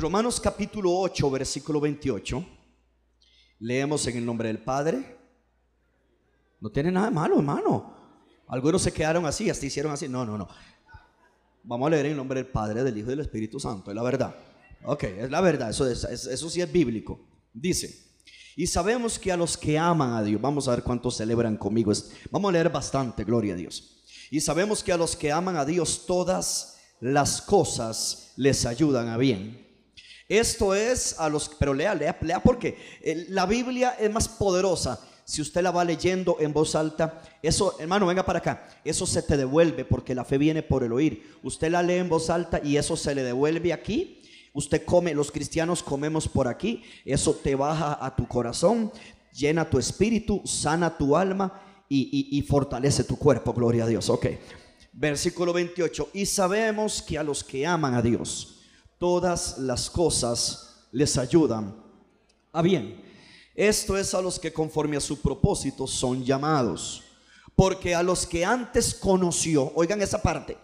Romanos capítulo 8, versículo 28, leemos en el nombre del Padre. No tiene nada de malo, hermano. Algunos se quedaron así, hasta hicieron así. No, no, no. Vamos a leer en el nombre del Padre, del Hijo y del Espíritu Santo. Es la verdad. Ok, es la verdad. Eso, es- es- eso sí es bíblico. Dice, y sabemos que a los que aman a Dios, vamos a ver cuántos celebran conmigo. Vamos a leer bastante, gloria a Dios. Y sabemos que a los que aman a Dios todas las cosas les ayudan a bien. Esto es a los, pero lea, lea, lea porque eh, la Biblia es más poderosa. Si usted la va leyendo en voz alta, eso, hermano, venga para acá. Eso se te devuelve porque la fe viene por el oír. Usted la lee en voz alta y eso se le devuelve aquí. Usted come, los cristianos comemos por aquí. Eso te baja a tu corazón, llena tu espíritu, sana tu alma y, y- y fortalece tu cuerpo. Gloria a Dios. Ok. Versículo 28. Y sabemos que a los que aman a Dios, todas las cosas les ayudan a bien. Esto es a los que conforme a su propósito son llamados. Porque a los que antes conoció, oigan esa parte,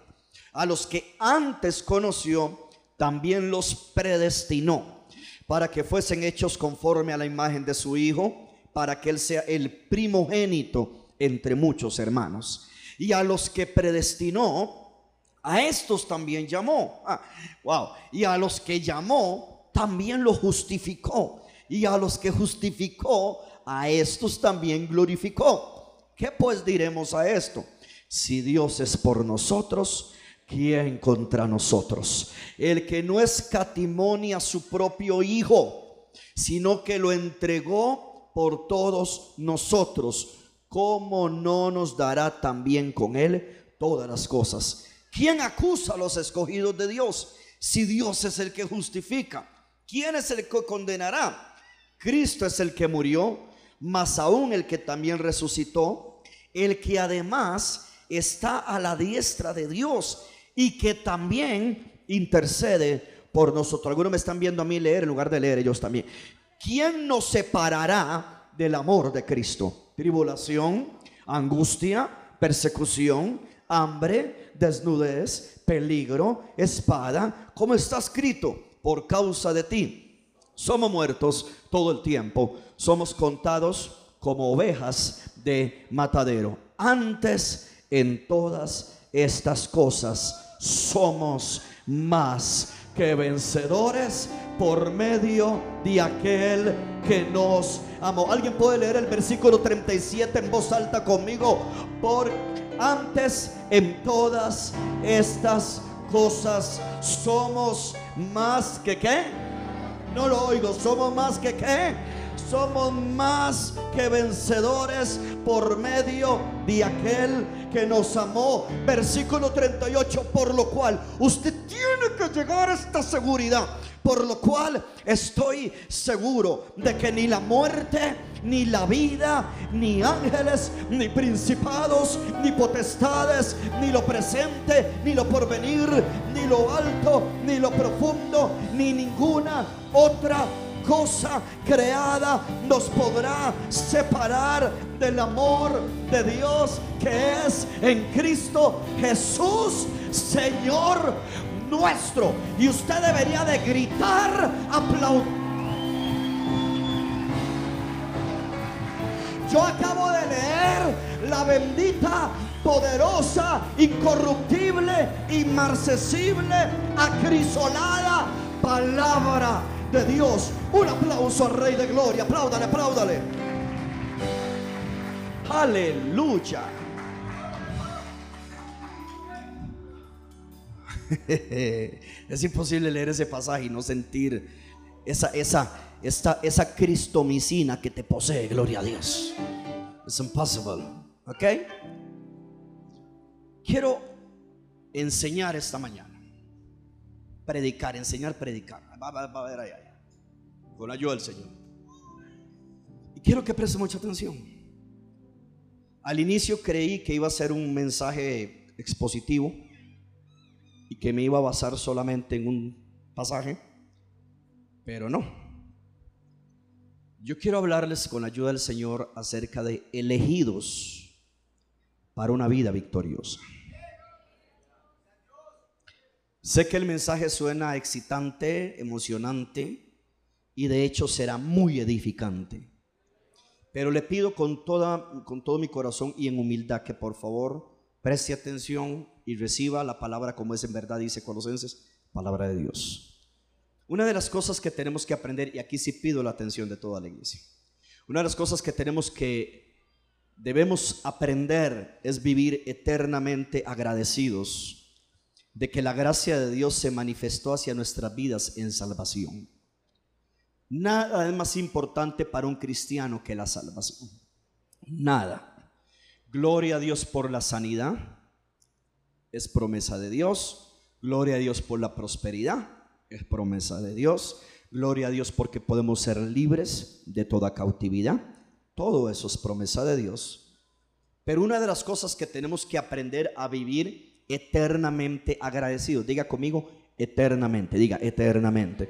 a los que antes conoció, también los predestinó para que fuesen hechos conforme a la imagen de su Hijo, para que Él sea el primogénito entre muchos hermanos. Y a los que predestinó, a estos también llamó. Ah, wow. Y a los que llamó, también los justificó. Y a los que justificó, a estos también glorificó. ¿Qué pues diremos a esto? Si Dios es por nosotros, ¿quién contra nosotros? El que no escatimonia a su propio Hijo, sino que lo entregó por todos nosotros, ¿cómo no nos dará también con él todas las cosas? ¿Quién acusa a los escogidos de Dios? Si Dios es el que justifica, ¿quién es el que condenará? Cristo es el que murió, más aún el que también resucitó, el que además está a la diestra de Dios y que también intercede por nosotros. Algunos me están viendo a mí leer en lugar de leer ellos también. ¿Quién nos separará del amor de Cristo? Tribulación, angustia, persecución, hambre, desnudez, peligro, espada, como está escrito, por causa de ti. Somos muertos todo el tiempo, somos contados como ovejas de matadero. Antes, en todas estas cosas, somos más que vencedores por medio de aquel que nos amó. ¿Alguien puede leer el versículo 37 en voz alta conmigo? Por antes en todas estas cosas somos más que qué? No lo oigo, somos más que qué? Somos más que vencedores por medio de aquel que nos amó. Versículo 38, por lo cual usted tiene que llegar a esta seguridad. Por lo cual estoy seguro de que ni la muerte, ni la vida, ni ángeles, ni principados, ni potestades, ni lo presente, ni lo porvenir, ni lo alto, ni lo profundo, ni ninguna otra cosa creada nos podrá separar del amor de Dios que es en Cristo Jesús, Señor nuestro. Y usted debería de gritar, aplaudir. Yo acabo de leer la bendita, poderosa, incorruptible, inmarcesible, acrisolada palabra de Dios. Un aplauso al Rey de Gloria. Apláudale, apláudale. Aleluya. Es imposible leer ese pasaje y no sentir esa, esa, esta, esa cristomicina que te posee, gloria a Dios. Es impossible. ¿Ok? Quiero enseñar esta mañana. Predicar, enseñar, predicar. Va, a ver. Con la ayuda del Señor. Y quiero que preste mucha atención. Al inicio creí que iba a ser un mensaje expositivo y que me iba a basar solamente en un pasaje, pero no. Yo quiero hablarles con la ayuda del Señor acerca de elegidos para una vida victoriosa. Sé que el mensaje suena excitante, emocionante y de hecho será muy edificante. Pero le pido con, toda, con todo mi corazón y en humildad que por favor preste atención y reciba la palabra como es en verdad, dice Colosenses, palabra de Dios. Una de las cosas que tenemos que aprender, y aquí sí pido la atención de toda la iglesia, una de las cosas que tenemos que, debemos aprender es vivir eternamente agradecidos de que la gracia de Dios se manifestó hacia nuestras vidas en salvación. Nada es más importante para un cristiano que la salvación. Nada. Gloria a Dios por la sanidad. Es promesa de Dios. Gloria a Dios por la prosperidad. Es promesa de Dios. Gloria a Dios porque podemos ser libres de toda cautividad. Todo eso es promesa de Dios. Pero una de las cosas que tenemos que aprender a vivir eternamente agradecidos. Diga conmigo, eternamente. Diga, eternamente.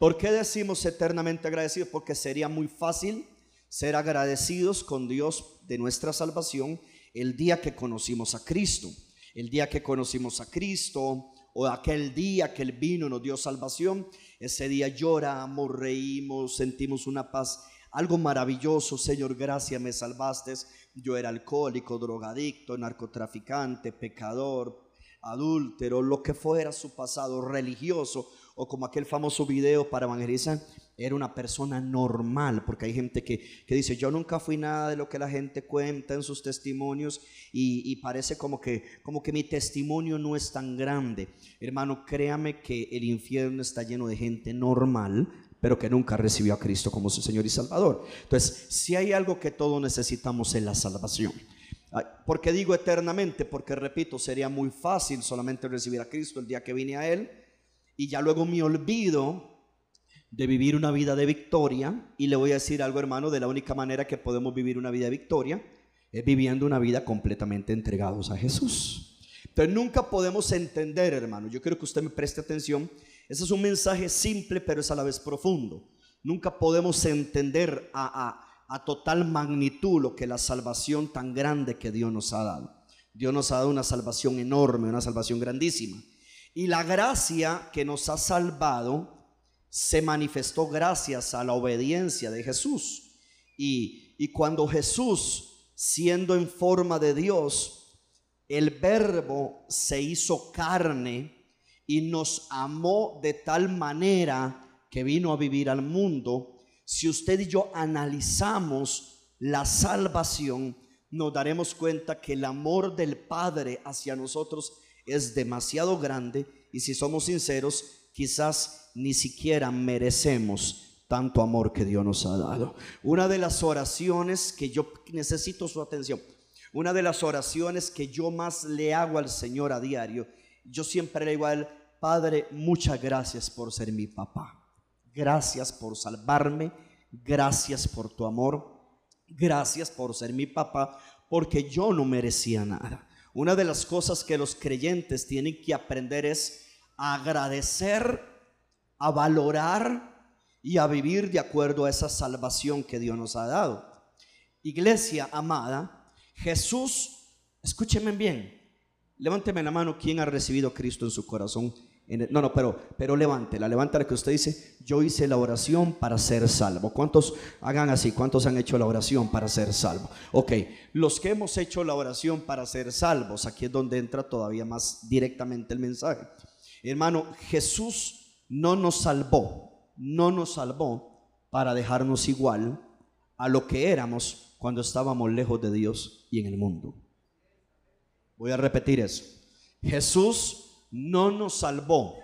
¿Por qué decimos eternamente agradecidos? Porque sería muy fácil ser agradecidos con Dios de nuestra salvación el día que conocimos a Cristo. El día que conocimos a Cristo o aquel día que Él vino y nos dio salvación, ese día lloramos, reímos, sentimos una paz, algo maravilloso. Señor, gracias, me salvaste. Yo era alcohólico, drogadicto, narcotraficante, pecador, adúltero, lo que fuera su pasado religioso o como aquel famoso video para evangelizar, era una persona normal, porque hay gente que, dice, yo nunca fui nada de lo que la gente cuenta en sus testimonios y, parece como que, como que mi testimonio no es tan grande. Hermano, créame que el infierno está lleno de gente normal, pero que nunca recibió a Cristo como su Señor y Salvador. Entonces, si hay algo que todos necesitamos es la salvación. ¿Por qué digo eternamente? Porque repito, sería muy fácil solamente recibir a Cristo el día que vine a Él y ya luego me olvido de vivir una vida de victoria. Y le voy a decir algo, hermano, de la única manera que podemos vivir una vida de victoria es viviendo una vida completamente entregados a Jesús. Entonces nunca podemos entender, hermano, yo quiero que usted me preste atención, ese es un mensaje simple, pero es a la vez profundo. Nunca podemos entender a, a, a total magnitud lo que la salvación tan grande que Dios nos ha dado. Dios nos ha dado una salvación enorme, una salvación grandísima. Y la gracia que nos ha salvado se manifestó gracias a la obediencia de Jesús. Y, y cuando Jesús, siendo en forma de Dios, el verbo se hizo carne y nos amó de tal manera que vino a vivir al mundo, si usted y yo analizamos la salvación, nos daremos cuenta que el amor del Padre hacia nosotros es demasiado grande y si somos sinceros, quizás ni siquiera merecemos tanto amor que Dios nos ha dado. Una de las oraciones que yo necesito su atención, una de las oraciones que yo más le hago al Señor a diario, yo siempre le digo a Él, Padre, muchas gracias por ser mi papá. Gracias por salvarme, gracias por tu amor, gracias por ser mi papá, porque yo no merecía nada. Una de las cosas que los creyentes tienen que aprender es agradecer, a valorar y a vivir de acuerdo a esa salvación que Dios nos ha dado. Iglesia amada, Jesús, escúcheme bien, levánteme la mano, ¿quién ha recibido a Cristo en su corazón? No, no, pero, pero levántela, levántala que usted dice, yo hice la oración para ser salvo. ¿Cuántos hagan así? ¿Cuántos han hecho la oración para ser salvo? Ok, los que hemos hecho la oración para ser salvos, aquí es donde entra todavía más directamente el mensaje. Hermano, Jesús no nos salvó, no nos salvó para dejarnos igual a lo que éramos cuando estábamos lejos de Dios y en el mundo. Voy a repetir eso. Jesús no nos salvó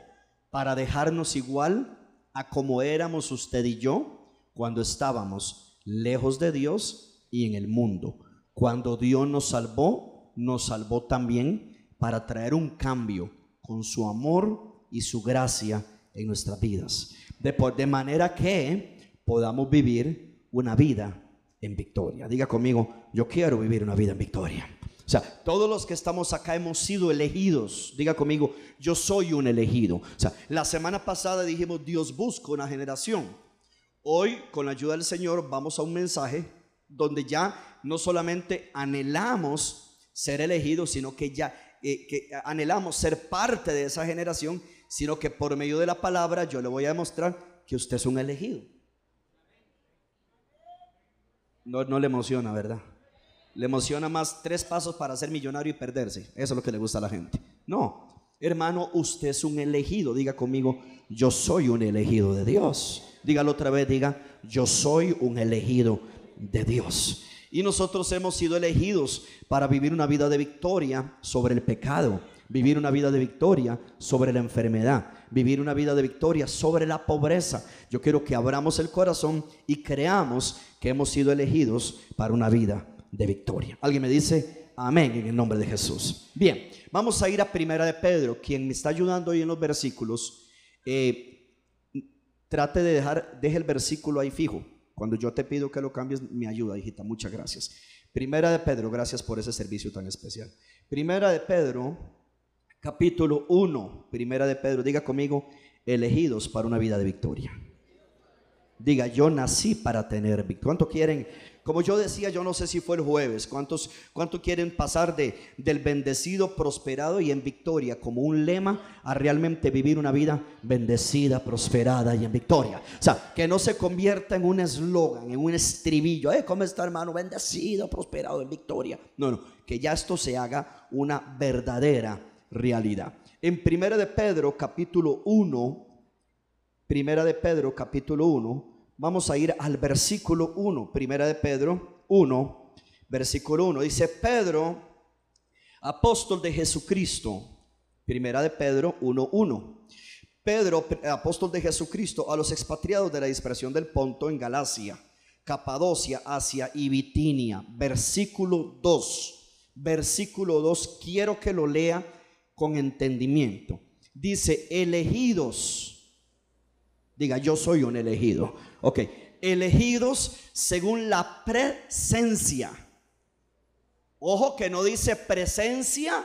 para dejarnos igual a como éramos usted y yo cuando estábamos lejos de Dios y en el mundo. Cuando Dios nos salvó, nos salvó también para traer un cambio con su amor y su gracia en nuestras vidas. De, de manera que podamos vivir una vida en victoria. Diga conmigo, yo quiero vivir una vida en victoria. O sea, todos los que estamos acá hemos sido elegidos. Diga conmigo, yo soy un elegido. O sea, la semana pasada dijimos, Dios busca una generación. Hoy, con la ayuda del Señor, vamos a un mensaje donde ya no solamente anhelamos ser elegidos, sino que ya eh, que anhelamos ser parte de esa generación, sino que por medio de la palabra yo le voy a demostrar que usted es un elegido. No, no le emociona, ¿verdad? Le emociona más tres pasos para ser millonario y perderse. Eso es lo que le gusta a la gente. No, hermano, usted es un elegido. Diga conmigo, yo soy un elegido de Dios. Dígalo otra vez, diga, yo soy un elegido de Dios. Y nosotros hemos sido elegidos para vivir una vida de victoria sobre el pecado, vivir una vida de victoria sobre la enfermedad, vivir una vida de victoria sobre la pobreza. Yo quiero que abramos el corazón y creamos que hemos sido elegidos para una vida de victoria. Alguien me dice, amén, en el nombre de Jesús. Bien, vamos a ir a Primera de Pedro, quien me está ayudando hoy en los versículos. Eh, trate de dejar, deje el versículo ahí fijo. Cuando yo te pido que lo cambies, me ayuda, hijita. Muchas gracias. Primera de Pedro, gracias por ese servicio tan especial. Primera de Pedro, capítulo 1. Primera de Pedro, diga conmigo, elegidos para una vida de victoria. Diga, yo nací para tener victoria. ¿Cuánto quieren como yo decía, yo no sé si fue el jueves, ¿cuántos, quieren pasar de, del bendecido, prosperado y en victoria como un lema a realmente vivir una vida bendecida, prosperada y en victoria? O sea, que no se convierta en un eslogan, en un estribillo, ¿eh? ¿Cómo está hermano? Bendecido, prosperado, en victoria. No, no, que ya esto se haga una verdadera realidad. En Primera de Pedro, capítulo 1, Primera de Pedro, capítulo 1, Vamos a ir al versículo 1, primera de Pedro 1, versículo 1. Dice Pedro, apóstol de Jesucristo, primera de Pedro 1, 1. Pedro, apóstol de Jesucristo, a los expatriados de la dispersión del Ponto en Galacia, Capadocia, Asia y Bitinia. Versículo 2. Versículo 2, quiero que lo lea con entendimiento. Dice, elegidos. Diga, yo soy un elegido. Ok, elegidos según la presencia. Ojo que no dice presencia.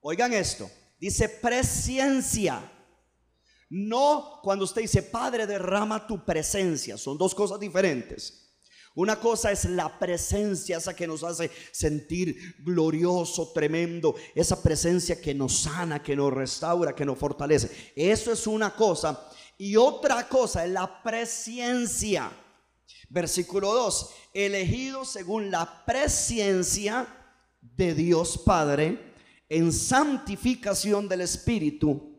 Oigan esto, dice presencia. No cuando usted dice, Padre, derrama tu presencia. Son dos cosas diferentes. Una cosa es la presencia, esa que nos hace sentir glorioso, tremendo, esa presencia que nos sana, que nos restaura, que nos fortalece. Eso es una cosa. Y otra cosa es la presencia. Versículo 2, elegido según la presencia de Dios Padre en santificación del Espíritu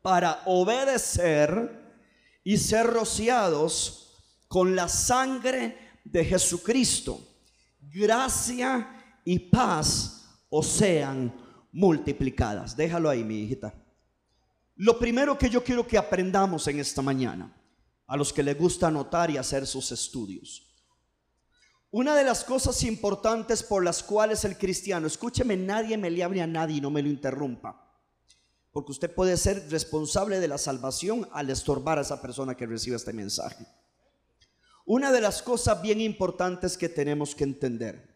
para obedecer y ser rociados con la sangre de Jesucristo. Gracia y paz os sean multiplicadas. Déjalo ahí, mi hijita. Lo primero que yo quiero que aprendamos en esta mañana, a los que les gusta anotar y hacer sus estudios. Una de las cosas importantes por las cuales el cristiano, escúcheme, nadie me le hable a nadie y no me lo interrumpa. Porque usted puede ser responsable de la salvación al estorbar a esa persona que recibe este mensaje. Una de las cosas bien importantes que tenemos que entender.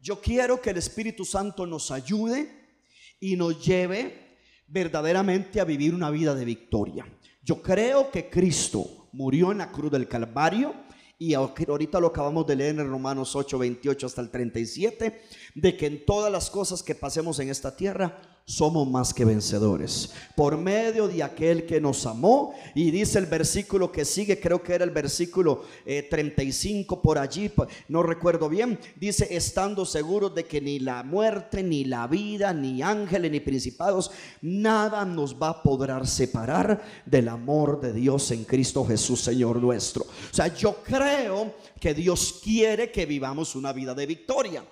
Yo quiero que el Espíritu Santo nos ayude y nos lleve verdaderamente a vivir una vida de victoria. Yo creo que Cristo murió en la cruz del Calvario y ahorita lo acabamos de leer en Romanos 8, 28 hasta el 37, de que en todas las cosas que pasemos en esta tierra, somos más que vencedores. Por medio de aquel que nos amó. Y dice el versículo que sigue, creo que era el versículo 35 eh, por allí, no recuerdo bien. Dice, estando seguros de que ni la muerte, ni la vida, ni ángeles, ni principados, nada nos va a poder separar del amor de Dios en Cristo Jesús, Señor nuestro. O sea, yo creo que Dios quiere que vivamos una vida de victoria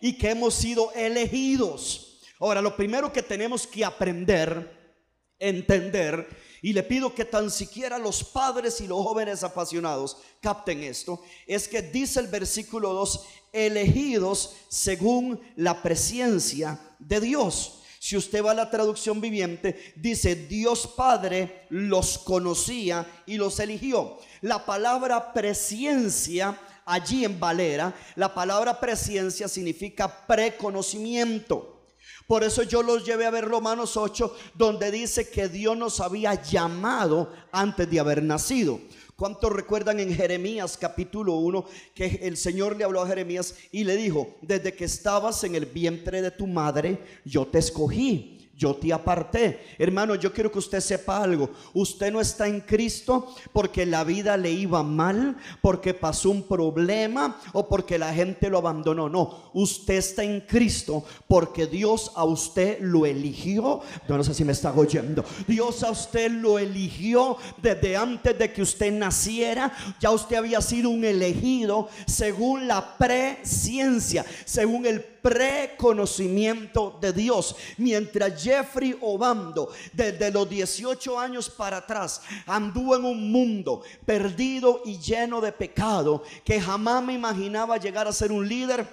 y que hemos sido elegidos Ahora, lo primero que tenemos que aprender, entender, y le pido que tan siquiera los padres y los jóvenes apasionados capten esto, es que dice el versículo 2, elegidos según la presencia de Dios. Si usted va a la traducción viviente, dice Dios Padre los conocía y los eligió. La palabra presencia allí en Valera, la palabra presencia significa preconocimiento. Por eso yo los llevé a ver Romanos 8, donde dice que Dios nos había llamado antes de haber nacido. ¿Cuántos recuerdan en Jeremías capítulo 1 que el Señor le habló a Jeremías y le dijo, desde que estabas en el vientre de tu madre, yo te escogí yo te aparté. Hermano, yo quiero que usted sepa algo. Usted no está en Cristo porque la vida le iba mal, porque pasó un problema o porque la gente lo abandonó. No, usted está en Cristo porque Dios a usted lo eligió. Yo no sé si me está oyendo. Dios a usted lo eligió desde antes de que usted naciera. Ya usted había sido un elegido según la presciencia, según el preconocimiento de Dios. Mientras Jeffrey Obando, desde los 18 años para atrás, anduvo en un mundo perdido y lleno de pecado, que jamás me imaginaba llegar a ser un líder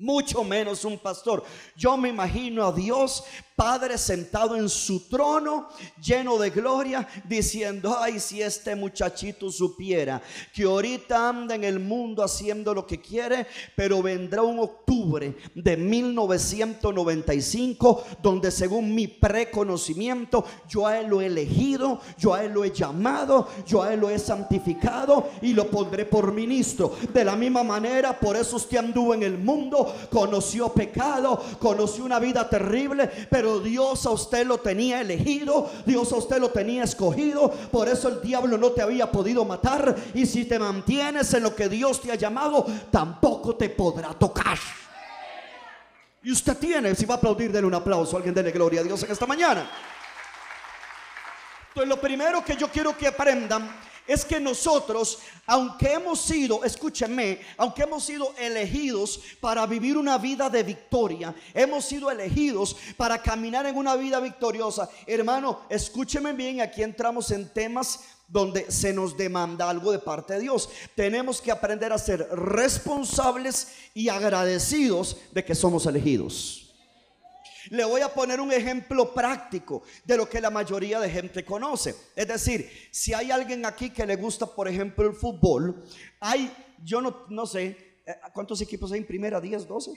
mucho menos un pastor. Yo me imagino a Dios Padre sentado en su trono, lleno de gloria, diciendo, ay, si este muchachito supiera que ahorita anda en el mundo haciendo lo que quiere, pero vendrá un octubre de 1995, donde según mi preconocimiento, yo a él lo he elegido, yo a él lo he llamado, yo a él lo he santificado y lo pondré por ministro. De la misma manera, por eso usted anduvo en el mundo, conoció pecado, conoció una vida terrible, pero Dios a usted lo tenía elegido, Dios a usted lo tenía escogido, por eso el diablo no te había podido matar y si te mantienes en lo que Dios te ha llamado, tampoco te podrá tocar. Y usted tiene, si va a aplaudir, denle un aplauso, alguien dele gloria a Dios en esta mañana. Entonces lo primero que yo quiero que aprendan es que nosotros, aunque hemos sido, escúchenme, aunque hemos sido elegidos para vivir una vida de victoria, hemos sido elegidos para caminar en una vida victoriosa. Hermano, escúcheme bien, aquí entramos en temas donde se nos demanda algo de parte de Dios. Tenemos que aprender a ser responsables y agradecidos de que somos elegidos. Le voy a poner un ejemplo práctico de lo que la mayoría de gente conoce. Es decir, si hay alguien aquí que le gusta, por ejemplo, el fútbol, hay, yo no, no sé, eh, ¿cuántos equipos hay en primera? ¿10, 12?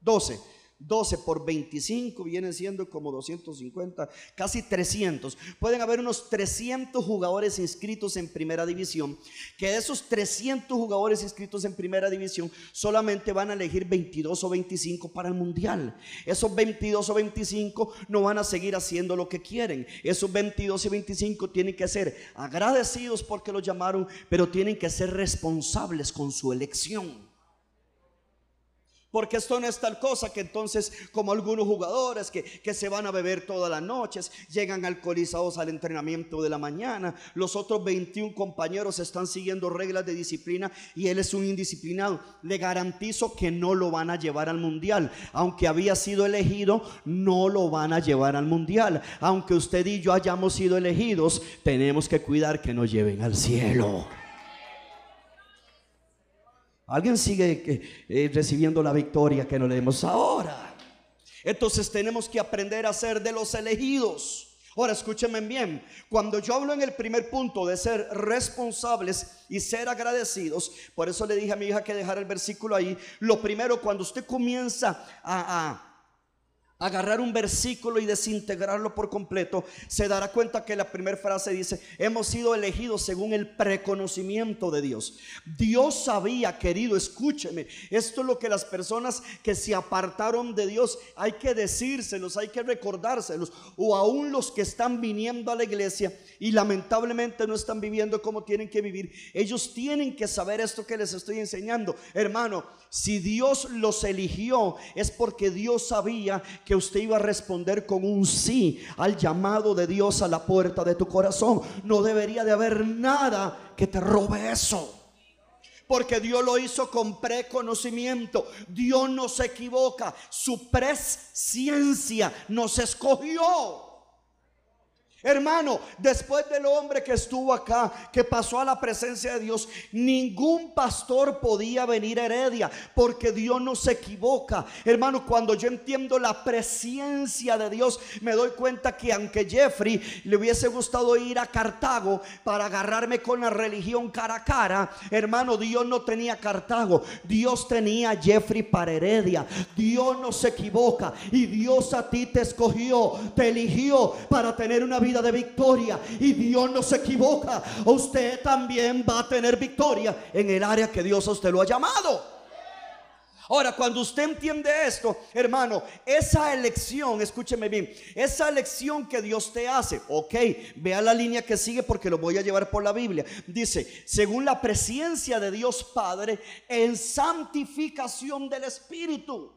12. 12 por 25 vienen siendo como 250, casi 300. Pueden haber unos 300 jugadores inscritos en primera división, que de esos 300 jugadores inscritos en primera división solamente van a elegir 22 o 25 para el mundial. Esos 22 o 25 no van a seguir haciendo lo que quieren. Esos 22 y 25 tienen que ser agradecidos porque los llamaron, pero tienen que ser responsables con su elección. Porque esto no es tal cosa que entonces, como algunos jugadores que, que, se van a beber todas las noches, llegan alcoholizados al entrenamiento de la mañana, los otros 21 compañeros están siguiendo reglas de disciplina y él es un indisciplinado. Le garantizo que no lo van a llevar al mundial. Aunque había sido elegido, no lo van a llevar al mundial. Aunque usted y yo hayamos sido elegidos, tenemos que cuidar que nos lleven al cielo. Alguien sigue eh, recibiendo la victoria que no leemos ahora. Entonces tenemos que aprender a ser de los elegidos. Ahora escúchenme bien, cuando yo hablo en el primer punto de ser responsables y ser agradecidos, por eso le dije a mi hija que dejara el versículo ahí, lo primero cuando usted comienza a agarrar un versículo y desintegrarlo por completo, se dará cuenta que la primera frase dice, hemos sido elegidos según el preconocimiento de Dios. Dios sabía, querido, escúcheme, esto es lo que las personas que se apartaron de Dios, hay que decírselos, hay que recordárselos, o aún los que están viniendo a la iglesia y lamentablemente no están viviendo como tienen que vivir, ellos tienen que saber esto que les estoy enseñando. Hermano, si Dios los eligió, es porque Dios sabía que usted iba a responder con un sí al llamado de Dios a la puerta de tu corazón. No debería de haber nada que te robe eso. Porque Dios lo hizo con preconocimiento. Dios no se equivoca. Su presciencia nos escogió. Hermano, después del hombre que estuvo acá, que pasó a la presencia de Dios, ningún pastor podía venir a Heredia, porque Dios no se equivoca. Hermano, cuando yo entiendo la presencia de Dios, me doy cuenta que aunque Jeffrey le hubiese gustado ir a Cartago para agarrarme con la religión cara a cara, hermano, Dios no tenía Cartago, Dios tenía Jeffrey para Heredia. Dios no se equivoca y Dios a ti te escogió, te eligió para tener una vida de victoria y Dios no se equivoca. Usted también va a tener victoria en el área que Dios a usted lo ha llamado. Ahora, cuando usted entiende esto, hermano, esa elección, escúcheme bien, esa elección que Dios te hace, ok, vea la línea que sigue porque lo voy a llevar por la Biblia. Dice, según la presencia de Dios Padre en santificación del Espíritu.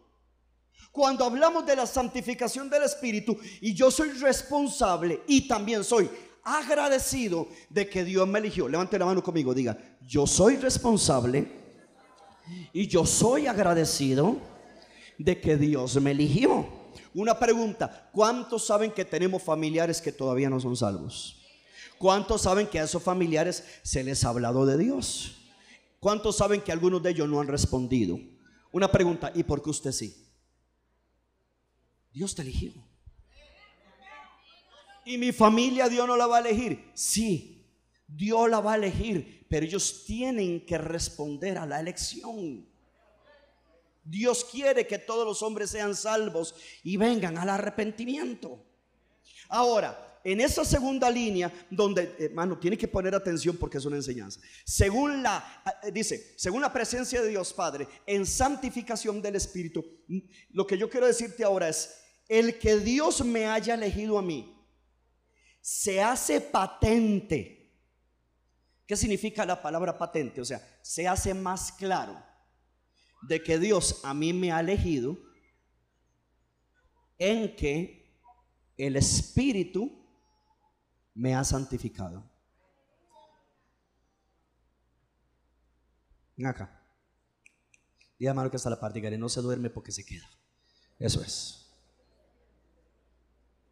Cuando hablamos de la santificación del Espíritu, y yo soy responsable y también soy agradecido de que Dios me eligió. Levante la mano conmigo, diga, yo soy responsable y yo soy agradecido de que Dios me eligió. Una pregunta, ¿cuántos saben que tenemos familiares que todavía no son salvos? ¿Cuántos saben que a esos familiares se les ha hablado de Dios? ¿Cuántos saben que algunos de ellos no han respondido? Una pregunta, ¿y por qué usted sí? Dios te eligió. ¿Y mi familia Dios no la va a elegir? Sí, Dios la va a elegir pero ellos tienen que responder a la elección. Dios quiere que todos los hombres sean salvos y vengan al arrepentimiento. Ahora, en esa segunda línea, donde, hermano, tiene que poner atención porque es una enseñanza. Según la, eh, dice, según la presencia de Dios Padre, en santificación del Espíritu, lo que yo quiero decirte ahora es, el que Dios me haya elegido a mí, se hace patente ¿Qué significa la palabra patente? O sea, se hace más claro de que Dios a mí me ha elegido en que el Espíritu me ha santificado. Ven acá. Diga malo que está la parte, no se duerme porque se queda. Eso es.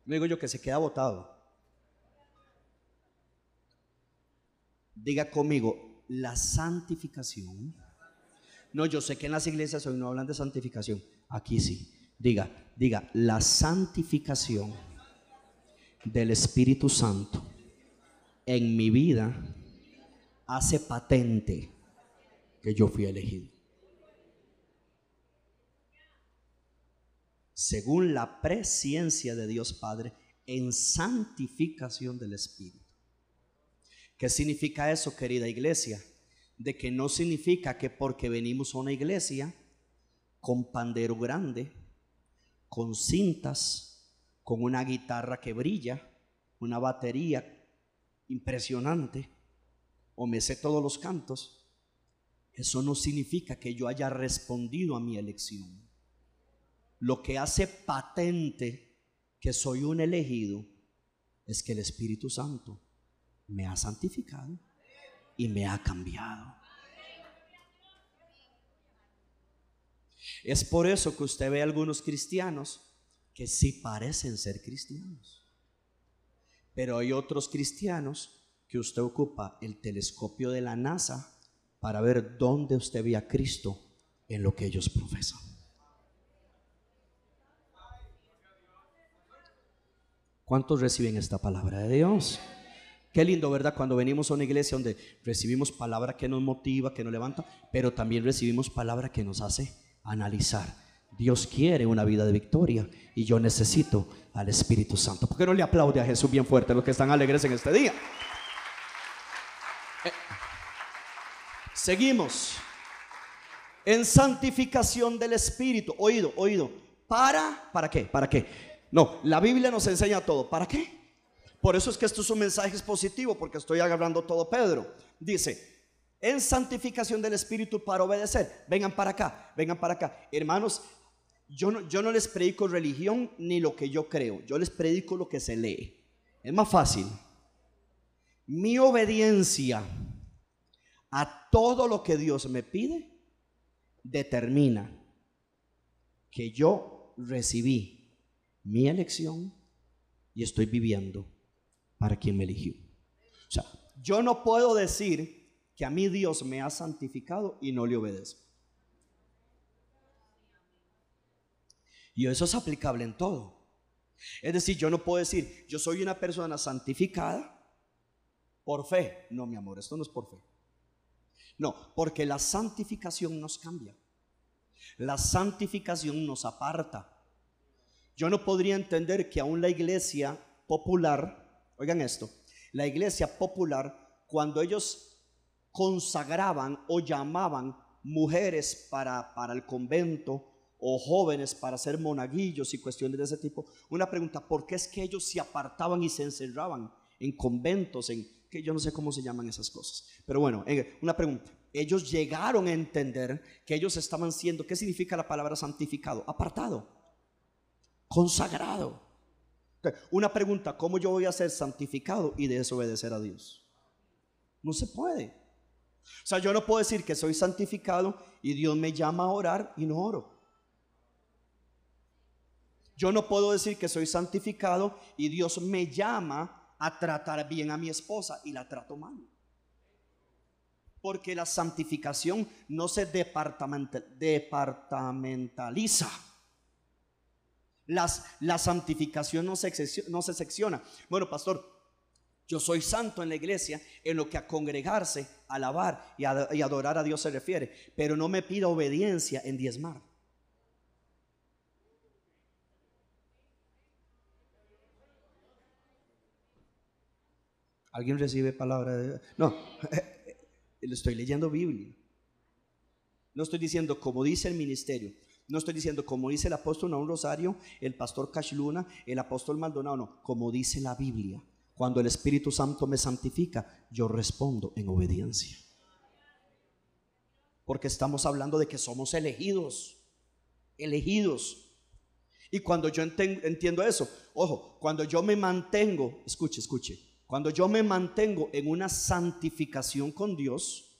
No digo yo que se queda botado. Diga conmigo, la santificación. No, yo sé que en las iglesias hoy no hablan de santificación. Aquí sí. Diga, diga, la santificación del Espíritu Santo en mi vida hace patente que yo fui elegido. Según la presencia de Dios Padre en santificación del Espíritu. ¿Qué significa eso, querida iglesia? De que no significa que porque venimos a una iglesia con pandero grande, con cintas, con una guitarra que brilla, una batería impresionante, o me sé todos los cantos, eso no significa que yo haya respondido a mi elección. Lo que hace patente que soy un elegido es que el Espíritu Santo me ha santificado y me ha cambiado. Es por eso que usted ve a algunos cristianos que sí parecen ser cristianos. Pero hay otros cristianos que usted ocupa el telescopio de la NASA para ver dónde usted ve a Cristo en lo que ellos profesan. ¿Cuántos reciben esta palabra de Dios? Qué lindo, ¿verdad? Cuando venimos a una iglesia donde recibimos palabra que nos motiva, que nos levanta, pero también recibimos palabra que nos hace analizar. Dios quiere una vida de victoria y yo necesito al Espíritu Santo. ¿Por qué no le aplaude a Jesús bien fuerte los que están alegres en este día? Eh, seguimos. En santificación del Espíritu. Oído, oído. ¿Para? ¿Para qué? ¿Para qué? No, la Biblia nos enseña todo. ¿Para qué? Por eso es que esto es un mensaje positivo, porque estoy agarrando todo Pedro. Dice, en santificación del Espíritu para obedecer. Vengan para acá, vengan para acá. Hermanos, yo no, les predico religión ni lo que yo creo, yo les predico lo que se lee. Es más fácil. Mi obediencia a todo lo que Dios me pide determina que yo recibí mi elección y estoy viviendo para quien me eligió. O sea, yo no puedo decir que a mí Dios me ha santificado y no le obedezco. Y eso es aplicable en todo. Es decir, yo no puedo decir, yo soy una persona santificada por fe. No, mi amor, esto no es por fe. No, porque la santificación nos cambia. La santificación nos aparta. Yo no podría entender que aún la iglesia popular Oigan esto, la iglesia popular, cuando ellos consagraban o llamaban mujeres para, para el convento o jóvenes para ser monaguillos y cuestiones de ese tipo, una pregunta, ¿por qué es que ellos se apartaban y se encerraban en conventos, en que yo no sé cómo se llaman esas cosas? Pero bueno, eh, una pregunta, ellos llegaron a entender que ellos estaban siendo, ¿qué significa la palabra santificado? Apartado, consagrado. Una pregunta, ¿cómo yo voy a ser santificado y desobedecer a Dios? No se puede. O sea, yo no puedo decir que soy santificado y Dios me llama a orar y no oro. Yo no puedo decir que soy santificado y Dios me llama a tratar bien a mi esposa y la trato mal. Porque la santificación no se departamentaliza. Las, la santificación no se, no se secciona. Bueno, pastor, yo soy santo en la iglesia en lo que a congregarse, alabar y, adorar a Dios se refiere, pero no me pida obediencia en diezmar. ¿Alguien recibe palabra de? No, le estoy leyendo Biblia. No estoy diciendo como dice el ministerio. No estoy diciendo como dice el apóstol Naúl Rosario, el pastor Cashluna, el apóstol Maldonado. No, como dice la Biblia. Cuando el Espíritu Santo me santifica, yo respondo en obediencia. Porque estamos hablando de que somos elegidos. Elegidos. Y cuando yo entiendo eso, ojo, cuando yo me mantengo, escuche, escuche, cuando yo me mantengo en una santificación con Dios,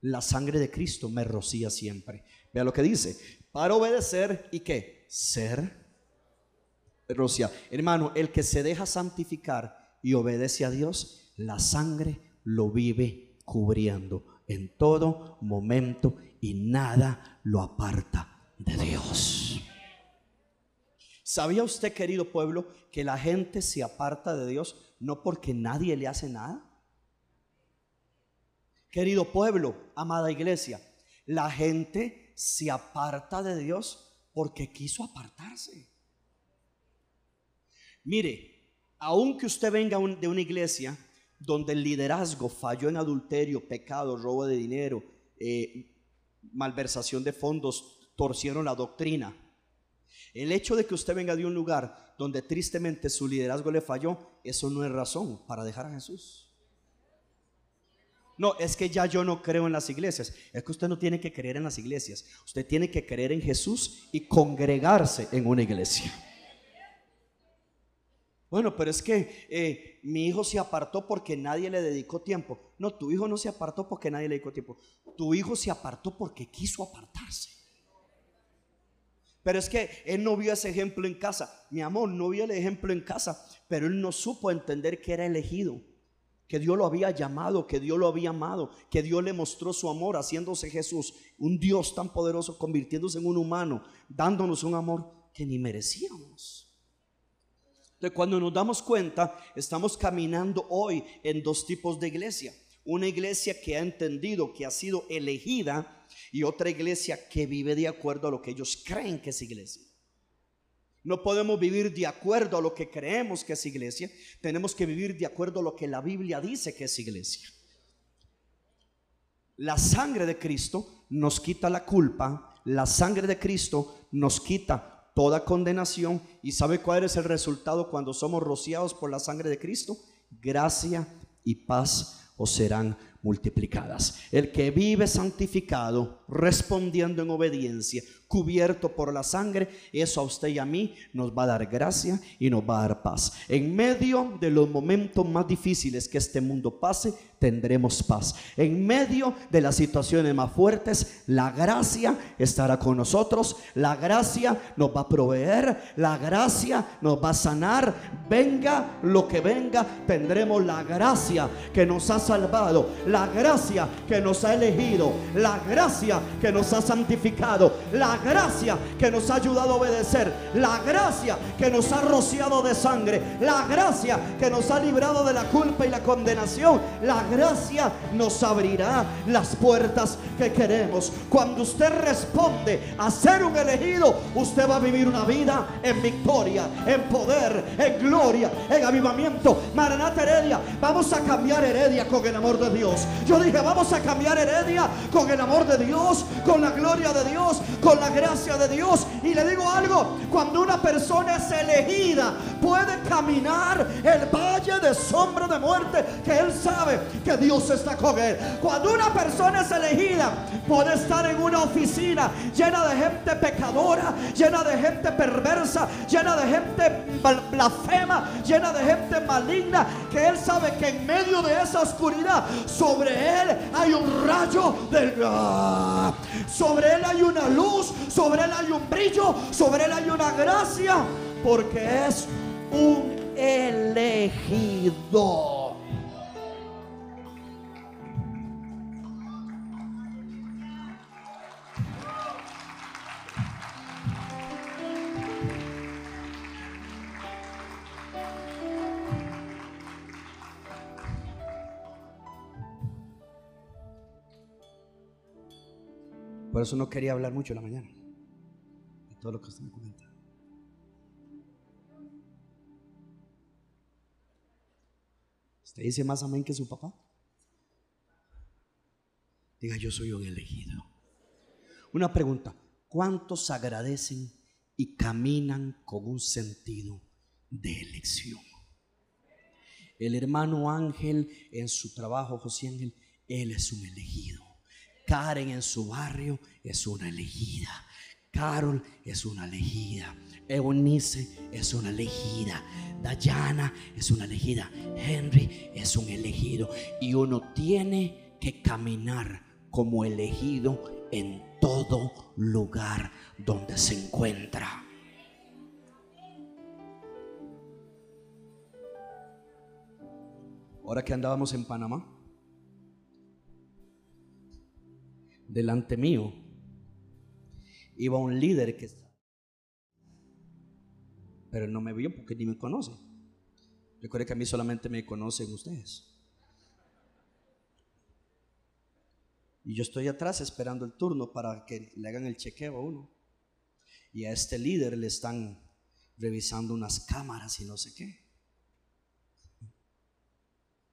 la sangre de Cristo me rocía siempre. Vea lo que dice, para obedecer y qué? Ser rociado. Hermano, el que se deja santificar y obedece a Dios, la sangre lo vive cubriendo en todo momento y nada lo aparta de Dios. ¿Sabía usted, querido pueblo, que la gente se aparta de Dios no porque nadie le hace nada? Querido pueblo, amada iglesia, la gente se aparta de Dios porque quiso apartarse. Mire, aunque usted venga de una iglesia donde el liderazgo falló en adulterio, pecado, robo de dinero, eh, malversación de fondos, torcieron la doctrina, el hecho de que usted venga de un lugar donde tristemente su liderazgo le falló, eso no es razón para dejar a Jesús. No, es que ya yo no creo en las iglesias. Es que usted no tiene que creer en las iglesias. Usted tiene que creer en Jesús y congregarse en una iglesia. Bueno, pero es que eh, mi hijo se apartó porque nadie le dedicó tiempo. No, tu hijo no se apartó porque nadie le dedicó tiempo. Tu hijo se apartó porque quiso apartarse. Pero es que él no vio ese ejemplo en casa. Mi amor, no vio el ejemplo en casa, pero él no supo entender que era elegido, que Dios lo había llamado, que Dios lo había amado, que Dios le mostró su amor haciéndose Jesús, un Dios tan poderoso, convirtiéndose en un humano, dándonos un amor que ni merecíamos. Entonces, cuando nos damos cuenta, estamos caminando hoy en dos tipos de iglesia. Una iglesia que ha entendido que ha sido elegida y otra iglesia que vive de acuerdo a lo que ellos creen que es iglesia. No podemos vivir de acuerdo a lo que creemos que es iglesia, tenemos que vivir de acuerdo a lo que la Biblia dice que es iglesia. La sangre de Cristo nos quita la culpa, la sangre de Cristo nos quita toda condenación y ¿sabe cuál es el resultado cuando somos rociados por la sangre de Cristo? Gracia y paz os serán multiplicadas. El que vive santificado, respondiendo en obediencia, cubierto por la sangre, eso a usted y a mí nos va a dar gracia y nos va a dar paz. En medio de los momentos más difíciles que este mundo pase, tendremos paz. En medio de las situaciones más fuertes, la gracia estará con nosotros, la gracia nos va a proveer, la gracia nos va a sanar. Venga lo que venga, tendremos la gracia que nos ha salvado la gracia que nos ha elegido, la gracia que nos ha santificado, la gracia que nos ha ayudado a obedecer, la gracia que nos ha rociado de sangre, la gracia que nos ha librado de la culpa y la condenación, la gracia nos abrirá las puertas que queremos. Cuando usted responde a ser un elegido, usted va a vivir una vida en victoria, en poder, en gloria, en avivamiento. Maranata Heredia, vamos a cambiar Heredia con el amor de Dios. Yo dije, vamos a cambiar Heredia con el amor de Dios, con la gloria de Dios, con la gracia de Dios. Y le digo algo, cuando una persona es elegida, puede caminar el valle de sombra de muerte, que él sabe que Dios está con él. Cuando una persona es elegida, puede estar en una oficina llena de gente pecadora, llena de gente perversa, llena de gente blasfema, llena de gente maligna, que él sabe que en medio de esa oscuridad, sobre él hay un rayo del sobre él hay una luz, sobre él hay un brillo, sobre él hay una gracia, porque es un elegido. Por eso no quería hablar mucho en la mañana. De todo lo que usted me comenta. ¿Usted dice más amén que su papá? Diga, yo soy un elegido. Una pregunta, ¿cuántos agradecen y caminan con un sentido de elección? El hermano Ángel en su trabajo, José Ángel, él es un elegido. Karen en su barrio es una elegida. Carol es una elegida. Eunice es una elegida. Dayana es una elegida. Henry es un elegido. Y uno tiene que caminar como elegido en todo lugar donde se encuentra. Ahora que andábamos en Panamá, delante mío iba un líder que pero él no me vio porque ni me conoce. Recuerde que a mí solamente me conocen ustedes. Y yo estoy atrás esperando el turno para que le hagan el chequeo a uno. Y a este líder le están revisando unas cámaras y no sé qué.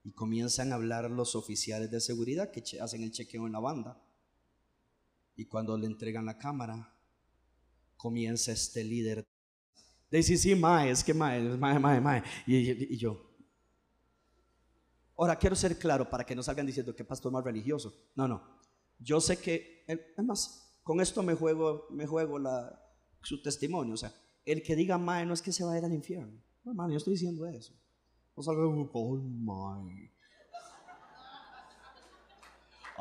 Y comienzan a hablar los oficiales de seguridad que hacen el chequeo en la banda. Y cuando le entregan la cámara, comienza este líder. Dice, sí, mae, es que mae, mae, mae, mae. Y, yo. Ahora, quiero ser claro para que no salgan diciendo que pastor más religioso. No, no. Yo sé que, además, con esto me juego, me juego la, su testimonio. O sea, el que diga mae no es que se va a ir al infierno. No, hermano, yo estoy diciendo eso. No salga, oh, mae.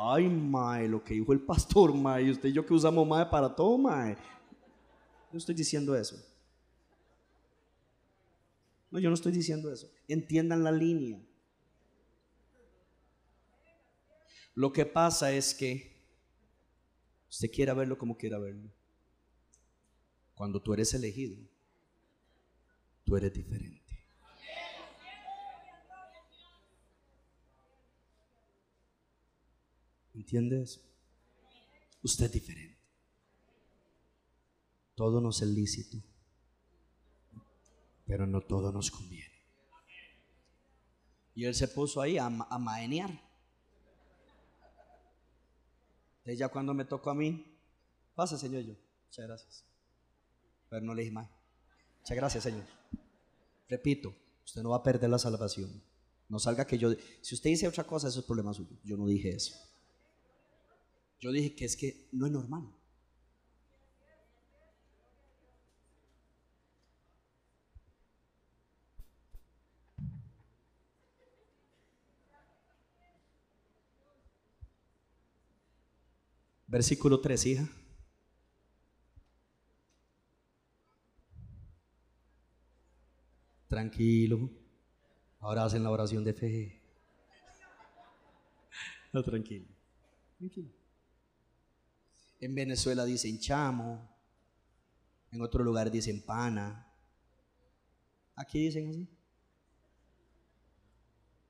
Ay, mae, lo que dijo el pastor, mae, usted y yo que usamos mae para todo, mae. Yo estoy diciendo eso. No, yo no estoy diciendo eso. Entiendan la línea. Lo que pasa es que usted quiera verlo como quiera verlo. Cuando tú eres elegido, tú eres diferente. ¿Entiende eso? Usted es diferente. Todo nos es lícito, pero no todo nos conviene. Y él se puso ahí a, a maenear. Entonces ya cuando me tocó a mí, pasa Señor yo, muchas gracias. Pero no le dije más. Muchas gracias Señor. Repito, usted no va a perder la salvación. No salga que yo... Si usted dice otra cosa, eso es problema suyo. Yo no dije eso. Yo dije que es que no es normal. Versículo 3, hija. Tranquilo. Ahora hacen la oración de fe. No, tranquilo. En Venezuela dicen chamo, en otro lugar dicen pana. Aquí dicen así.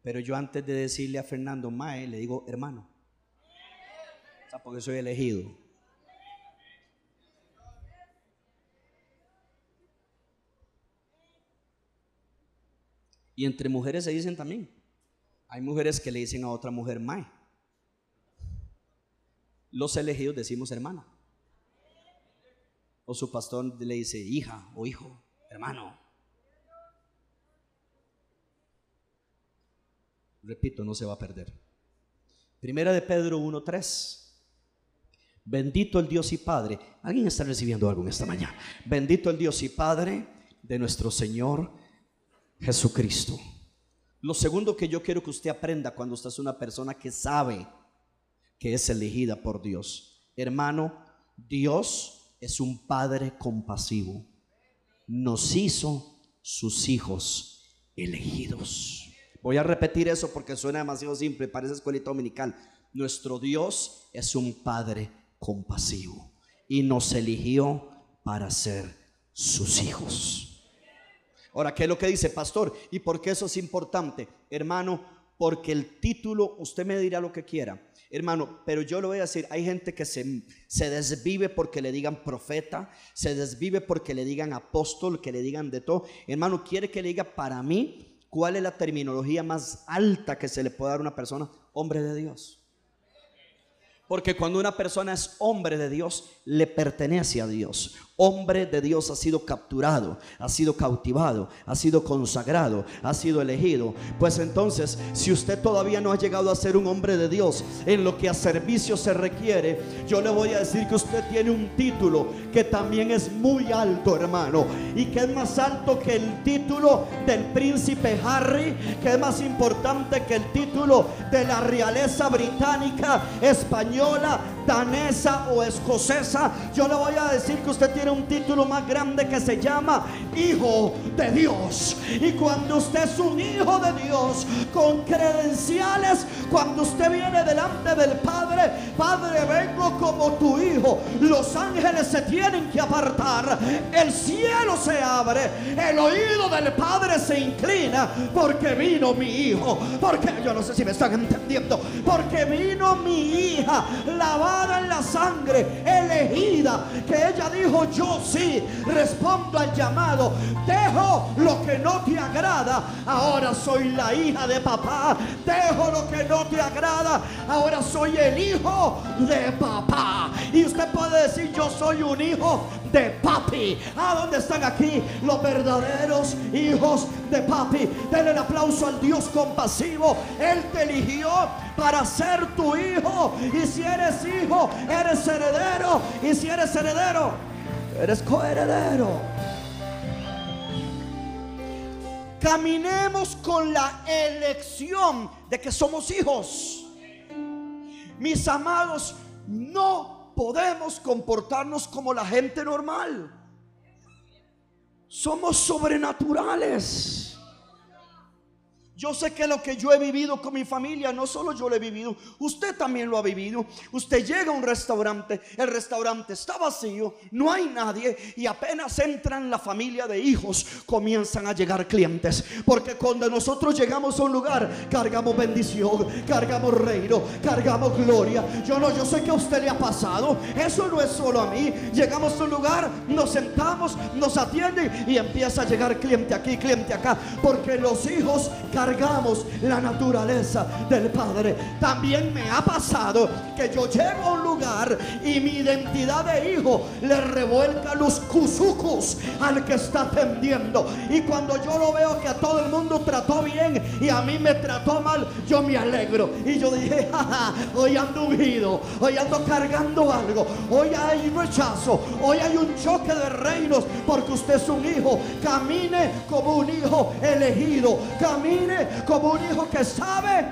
Pero yo antes de decirle a Fernando Mae, le digo hermano. O sea, porque soy elegido. Y entre mujeres se dicen también. Hay mujeres que le dicen a otra mujer Mae. Los elegidos decimos hermana. O su pastor le dice hija o hijo, hermano. Repito, no se va a perder. Primera de Pedro 1.3. Bendito el Dios y Padre. ¿Alguien está recibiendo algo en esta mañana? Bendito el Dios y Padre de nuestro Señor Jesucristo. Lo segundo que yo quiero que usted aprenda cuando usted es una persona que sabe que es elegida por Dios. Hermano, Dios es un Padre compasivo. Nos hizo sus hijos elegidos. Voy a repetir eso porque suena demasiado simple, parece escuelita dominical. Nuestro Dios es un Padre compasivo y nos eligió para ser sus hijos. Ahora, ¿qué es lo que dice pastor? ¿Y por qué eso es importante? Hermano, porque el título, usted me dirá lo que quiera, Hermano, pero yo le voy a decir, hay gente que se, se, desvive porque le digan profeta, se desvive porque le digan apóstol, que le digan de todo. Hermano, quiere que le diga para mí cuál es la terminología más alta que se le puede dar a una persona, hombre de Dios. Porque cuando una persona es hombre de Dios, le pertenece a Dios hombre de Dios ha sido capturado, ha sido cautivado, ha sido consagrado, ha sido elegido. Pues entonces, si usted todavía no ha llegado a ser un hombre de Dios en lo que a servicio se requiere, yo le voy a decir que usted tiene un título que también es muy alto, hermano, y que es más alto que el título del príncipe Harry, que es más importante que el título de la realeza británica, española, danesa o escocesa. Yo le voy a decir que usted tiene un título más grande que se llama Hijo de Dios. Y cuando usted es un hijo de Dios con credenciales, cuando usted viene delante del Padre, Padre, vengo como tu hijo. Los ángeles se tienen que apartar, el cielo se abre, el oído del Padre se inclina porque vino mi hijo. Porque yo no sé si me están entendiendo, porque vino mi hija lavada en la sangre, elegida, que ella dijo, yo sí respondo al llamado. Dejo lo que no te agrada. Ahora soy la hija de papá. Dejo lo que no te agrada. Ahora soy el hijo de papá. Y usted puede decir, yo soy un hijo de papi. ¿A dónde están aquí los verdaderos hijos de papi? Denle el aplauso al Dios compasivo. Él te eligió para ser tu hijo. Y si eres hijo, eres heredero. Y si eres heredero, Eres coheredero. Caminemos con la elección de que somos hijos. Mis amados, no podemos comportarnos como la gente normal. Somos sobrenaturales. Yo sé que lo que yo he vivido con mi familia, no solo yo lo he vivido, usted también lo ha vivido. Usted llega a un restaurante, el restaurante está vacío, no hay nadie y apenas entran la familia de hijos, comienzan a llegar clientes. Porque cuando nosotros llegamos a un lugar, cargamos bendición, cargamos reino, cargamos gloria. Yo no, yo sé que a usted le ha pasado. Eso no es solo a mí. Llegamos a un lugar, nos sentamos, nos atienden y empieza a llegar cliente aquí, cliente acá. Porque los hijos cargan cargamos la naturaleza del Padre. También me ha pasado que yo llego a un lugar y mi identidad de hijo le revuelca los cuzucos al que está atendiendo. Y cuando yo lo veo que a todo el mundo trató bien y a mí me trató mal, yo me alegro. Y yo dije, hoy ando ungido, hoy ando cargando algo, hoy hay rechazo, hoy hay un choque de reinos porque usted es un hijo. Camine como un hijo elegido, camine como un hijo que sabe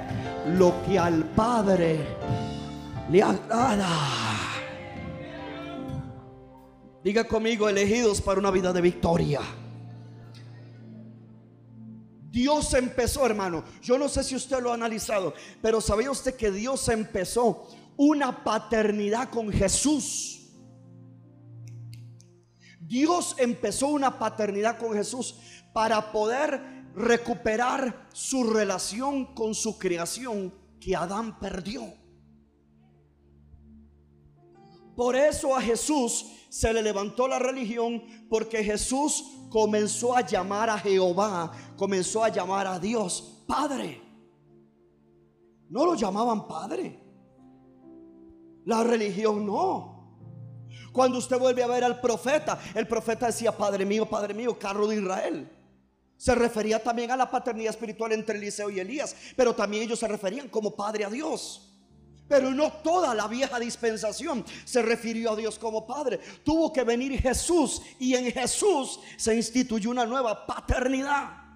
lo que al Padre le agrada. Diga conmigo, elegidos para una vida de victoria. Dios empezó, hermano. Yo no sé si usted lo ha analizado, pero ¿sabía usted que Dios empezó una paternidad con Jesús? Dios empezó una paternidad con Jesús para poder recuperar su relación con su creación que Adán perdió. Por eso a Jesús se le levantó la religión porque Jesús comenzó a llamar a Jehová, comenzó a llamar a Dios Padre. No lo llamaban Padre. La religión no. Cuando usted vuelve a ver al profeta, el profeta decía, Padre mío, Padre mío, carro de Israel. Se refería también a la paternidad espiritual entre Eliseo y Elías, pero también ellos se referían como Padre a Dios. Pero no toda la vieja dispensación se refirió a Dios como Padre. Tuvo que venir Jesús y en Jesús se instituyó una nueva paternidad.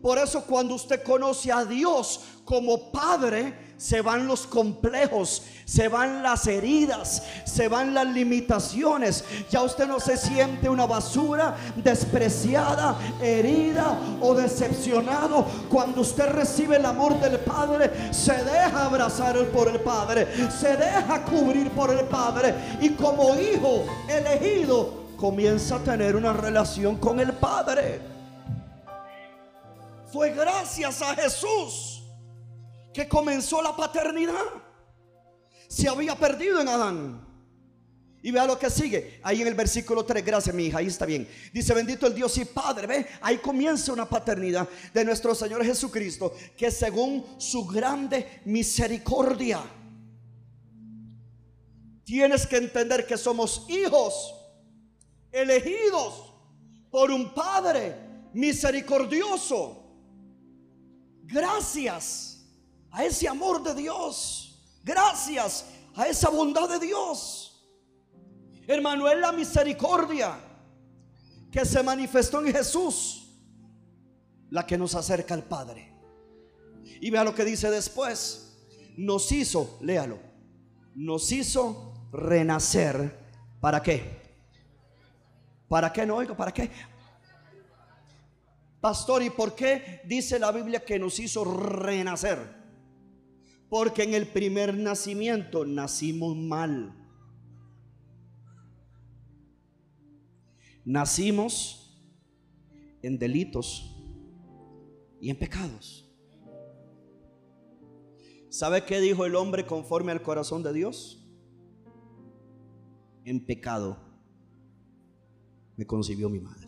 Por eso cuando usted conoce a Dios como Padre, se van los complejos, se van las heridas, se van las limitaciones. Ya usted no se siente una basura, despreciada, herida o decepcionado. Cuando usted recibe el amor del Padre, se deja abrazar por el Padre, se deja cubrir por el Padre y como hijo elegido comienza a tener una relación con el Padre. Fue gracias a Jesús que comenzó la paternidad. Se había perdido en Adán. Y vea lo que sigue. Ahí en el versículo 3, gracias mi hija, ahí está bien. Dice, bendito el Dios y Padre. Ve, ahí comienza una paternidad de nuestro Señor Jesucristo, que según su grande misericordia, tienes que entender que somos hijos elegidos por un Padre misericordioso. Gracias a ese amor de Dios. Gracias a esa bondad de Dios. Hermano, es la misericordia que se manifestó en Jesús la que nos acerca al Padre. Y vea lo que dice después. Nos hizo, léalo, nos hizo renacer. ¿Para qué? ¿Para qué no oigo? ¿Para qué? Pastor, ¿y por qué dice la Biblia que nos hizo renacer? Porque en el primer nacimiento nacimos mal. Nacimos en delitos y en pecados. ¿Sabe qué dijo el hombre conforme al corazón de Dios? En pecado me concibió mi madre.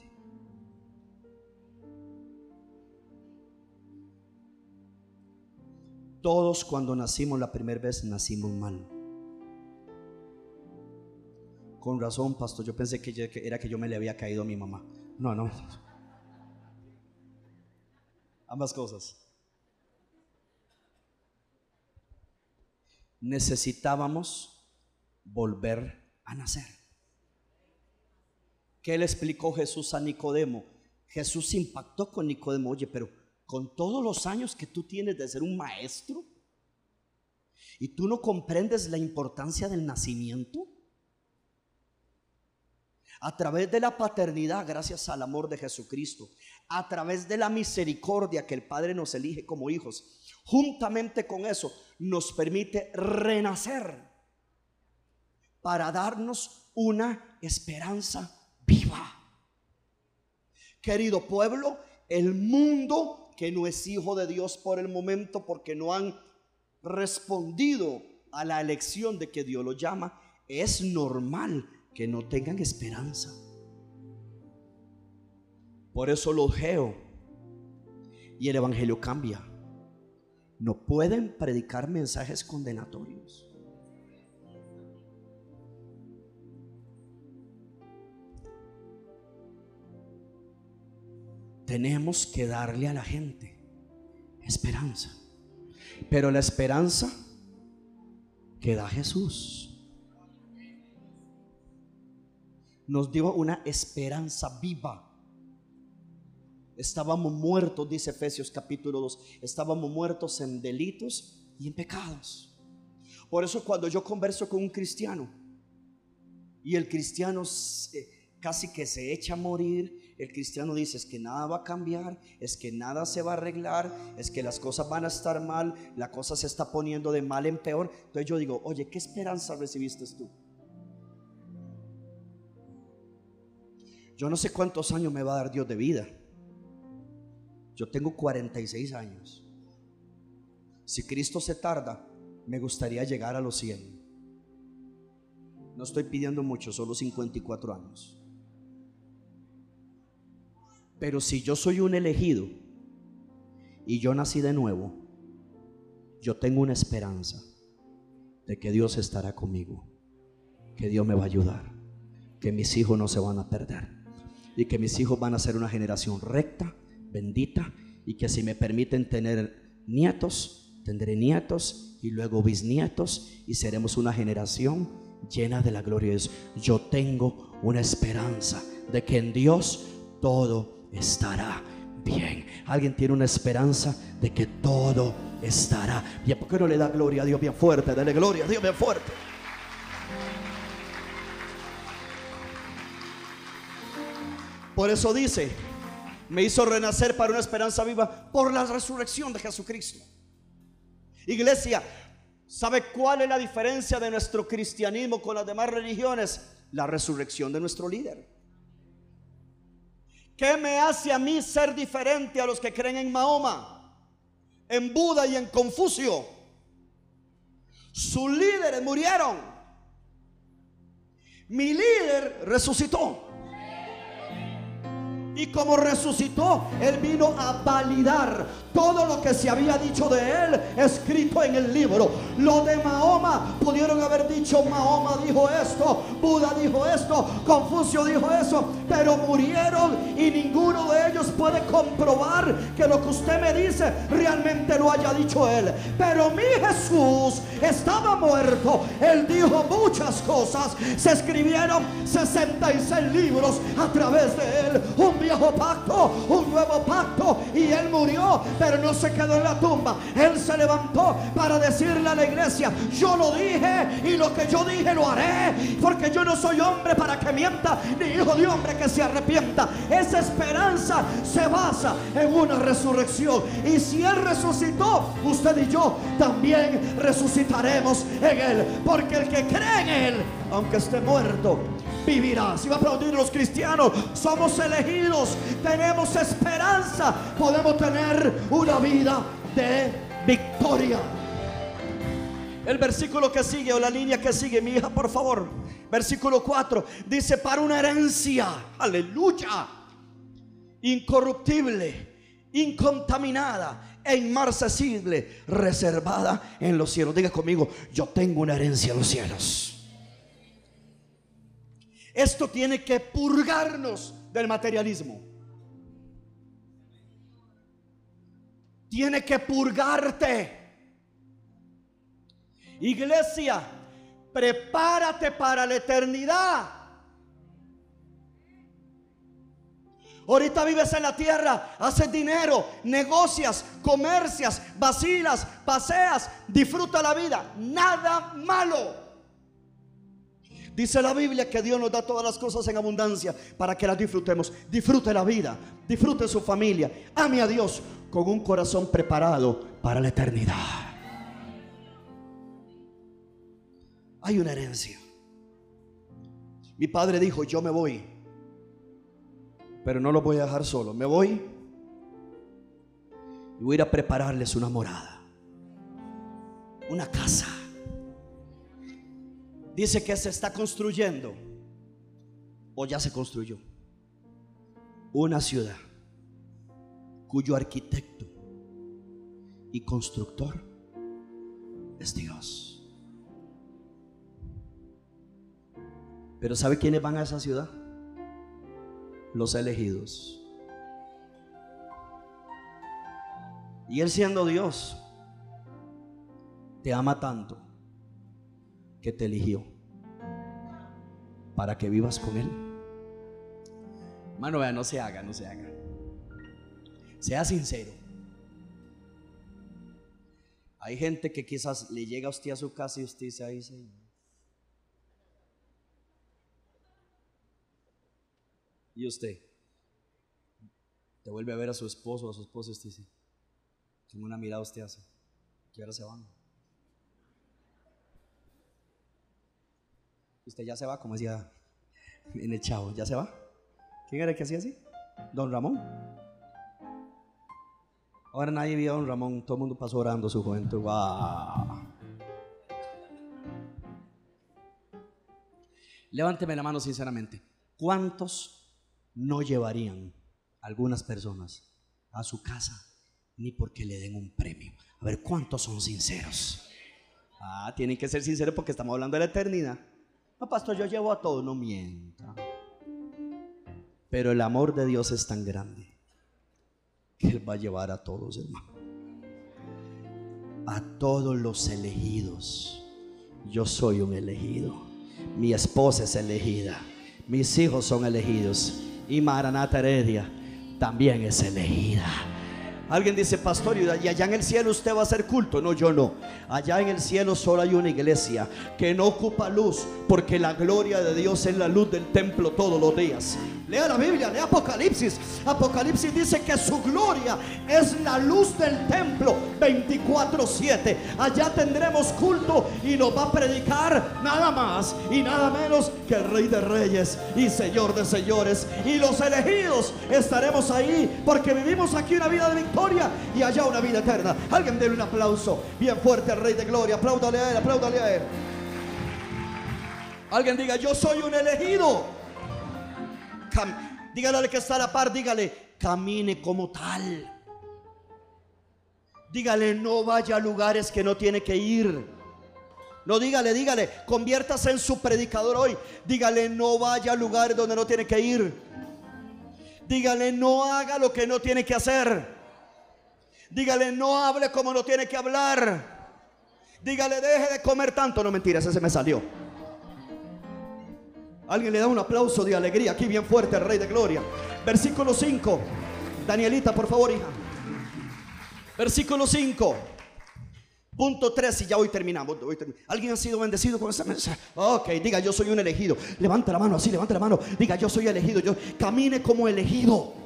Todos cuando nacimos la primera vez nacimos mal. Con razón, pastor, yo pensé que era que yo me le había caído a mi mamá. No, no. Ambas cosas. Necesitábamos volver a nacer. ¿Qué le explicó Jesús a Nicodemo? Jesús impactó con Nicodemo, oye, pero con todos los años que tú tienes de ser un maestro y tú no comprendes la importancia del nacimiento? A través de la paternidad, gracias al amor de Jesucristo, a través de la misericordia que el Padre nos elige como hijos, juntamente con eso nos permite renacer para darnos una esperanza viva. Querido pueblo, el mundo que no es hijo de Dios por el momento porque no han respondido a la elección de que Dios lo llama, es normal que no tengan esperanza. Por eso lo geo y el Evangelio cambia. No pueden predicar mensajes condenatorios. Tenemos que darle a la gente esperanza. Pero la esperanza que da Jesús nos dio una esperanza viva. Estábamos muertos, dice Efesios capítulo 2, estábamos muertos en delitos y en pecados. Por eso cuando yo converso con un cristiano y el cristiano casi que se echa a morir, el cristiano dice es que nada va a cambiar, es que nada se va a arreglar, es que las cosas van a estar mal, la cosa se está poniendo de mal en peor. Entonces yo digo, oye, ¿qué esperanza recibiste tú? Yo no sé cuántos años me va a dar Dios de vida. Yo tengo 46 años. Si Cristo se tarda, me gustaría llegar a los 100. No estoy pidiendo mucho, solo 54 años. Pero si yo soy un elegido y yo nací de nuevo, yo tengo una esperanza de que Dios estará conmigo, que Dios me va a ayudar, que mis hijos no se van a perder y que mis hijos van a ser una generación recta, bendita y que si me permiten tener nietos, tendré nietos y luego bisnietos y seremos una generación llena de la gloria de Dios. Yo tengo una esperanza de que en Dios todo estará bien. Alguien tiene una esperanza de que todo estará bien. ¿Por qué no le da gloria a Dios bien fuerte? Dale gloria a Dios bien fuerte. Por eso dice, me hizo renacer para una esperanza viva por la resurrección de Jesucristo. Iglesia, ¿sabe cuál es la diferencia de nuestro cristianismo con las demás religiones? La resurrección de nuestro líder. ¿Qué me hace a mí ser diferente a los que creen en Mahoma, en Buda y en Confucio? Sus líderes murieron. Mi líder resucitó. Y como resucitó, Él vino a validar todo lo que se había dicho de Él escrito en el libro. Lo de Mahoma pudieron haber dicho, Mahoma dijo esto, Buda dijo esto, Confucio dijo eso, pero murieron y ninguno de ellos puede comprobar que lo que usted me dice realmente lo haya dicho Él. Pero mi Jesús estaba muerto. Él dijo muchas cosas. Se escribieron 66 libros a través de Él. Un viejo pacto, un nuevo pacto. Y Él murió, pero no se quedó en la tumba. Él se levantó para decirle a la iglesia, yo lo dije y lo que yo dije lo haré. Porque yo no soy hombre para que mienta, ni hijo de hombre que se arrepienta. Esa esperanza se basa en una resurrección. Y si Él resucitó, usted y yo también resucitaremos en Él. Porque el que cree en Él, aunque esté muerto, vivirá. Si va a aplaudir los cristianos, somos elegidos, tenemos esperanza, podemos tener una vida de victoria. El versículo que sigue o la línea que sigue, mi hija, por favor. Versículo 4 dice, para una herencia, aleluya, incorruptible, incontaminada e inmarcesible, reservada en los cielos. Diga conmigo, yo tengo una herencia en los cielos. Esto tiene que purgarnos del materialismo. Tiene que purgarte. Iglesia, prepárate para la eternidad. Ahorita vives en la tierra, haces dinero, negocias, comercias, vacilas, paseas, disfruta la vida. Nada malo. Dice la Biblia que Dios nos da todas las cosas en abundancia para que las disfrutemos. Disfrute la vida, disfrute su familia. Ame a Dios con un corazón preparado para la eternidad. Hay una herencia. Mi padre dijo, yo me voy, pero no lo voy a dejar solo. Me voy y voy a ir a prepararles una morada, una casa dice que se está construyendo o ya se construyó una ciudad cuyo arquitecto y constructor es Dios. Pero ¿sabe quiénes van a esa ciudad? Los elegidos. Y Él siendo Dios, te ama tanto que te eligió para que vivas con Él. Hermano, vea, no se haga, no se haga. Sea sincero. Hay gente que quizás le llega a usted a su casa y usted dice, ahí Señor. ¿Y usted? Te vuelve a ver a su esposo o a su esposa y usted dice, con una mirada usted hace, que ahora se van. Usted ya se va, como decía en el chavo, ¿ya se va? ¿Quién era el que hacía así? Don Ramón. Ahora nadie vio a Don Ramón, todo el mundo pasó orando su juventud. ¡Wow! Levánteme la mano sinceramente. ¿Cuántos no llevarían algunas personas a su casa ni porque le den un premio? A ver, ¿cuántos son sinceros? Ah, tienen que ser sinceros porque estamos hablando de la eternidad. No, pastor, yo llevo a todos, no mienta. Pero el amor de Dios es tan grande que Él va a llevar a todos, hermano. A todos los elegidos. Yo soy un elegido. Mi esposa es elegida. Mis hijos son elegidos. Y Maranata Heredia también es elegida. Alguien dice, pastor, y allá en el cielo usted va a hacer culto. No, yo no. Allá en el cielo solo hay una iglesia que no ocupa luz, porque la gloria de Dios es la luz del templo todos los días. Lea la Biblia, lea Apocalipsis. Apocalipsis dice que su gloria es la luz del templo 24-7. Allá tendremos culto y nos va a predicar nada más y nada menos que el Rey de Reyes y Señor de Señores. Y los elegidos estaremos ahí porque vivimos aquí una vida de victoria y allá una vida eterna. Alguien déle un aplauso bien fuerte al Rey de Gloria. Apláudale a él, apláudale a él. Alguien diga, yo soy un elegido dígale al que está a la par, dígale, camine como tal. Dígale, no vaya a lugares que no tiene que ir. No, dígale, dígale, conviértase en su predicador hoy. Dígale, no vaya a lugares donde no tiene que ir. Dígale, no haga lo que no tiene que hacer. Dígale, no hable como no tiene que hablar. Dígale, deje de comer tanto. No mentiras, ese me salió. Alguien le da un aplauso de alegría aquí bien fuerte al Rey de Gloria. Versículo 5. Danielita, por favor, hija. Versículo 5. Punto 3 y ya hoy terminamos, ¿Alguien ha sido bendecido con esa mensaje? Ok, diga yo soy un elegido. Levanta la mano así, levanta la mano. Diga yo soy elegido. Yo camine como elegido.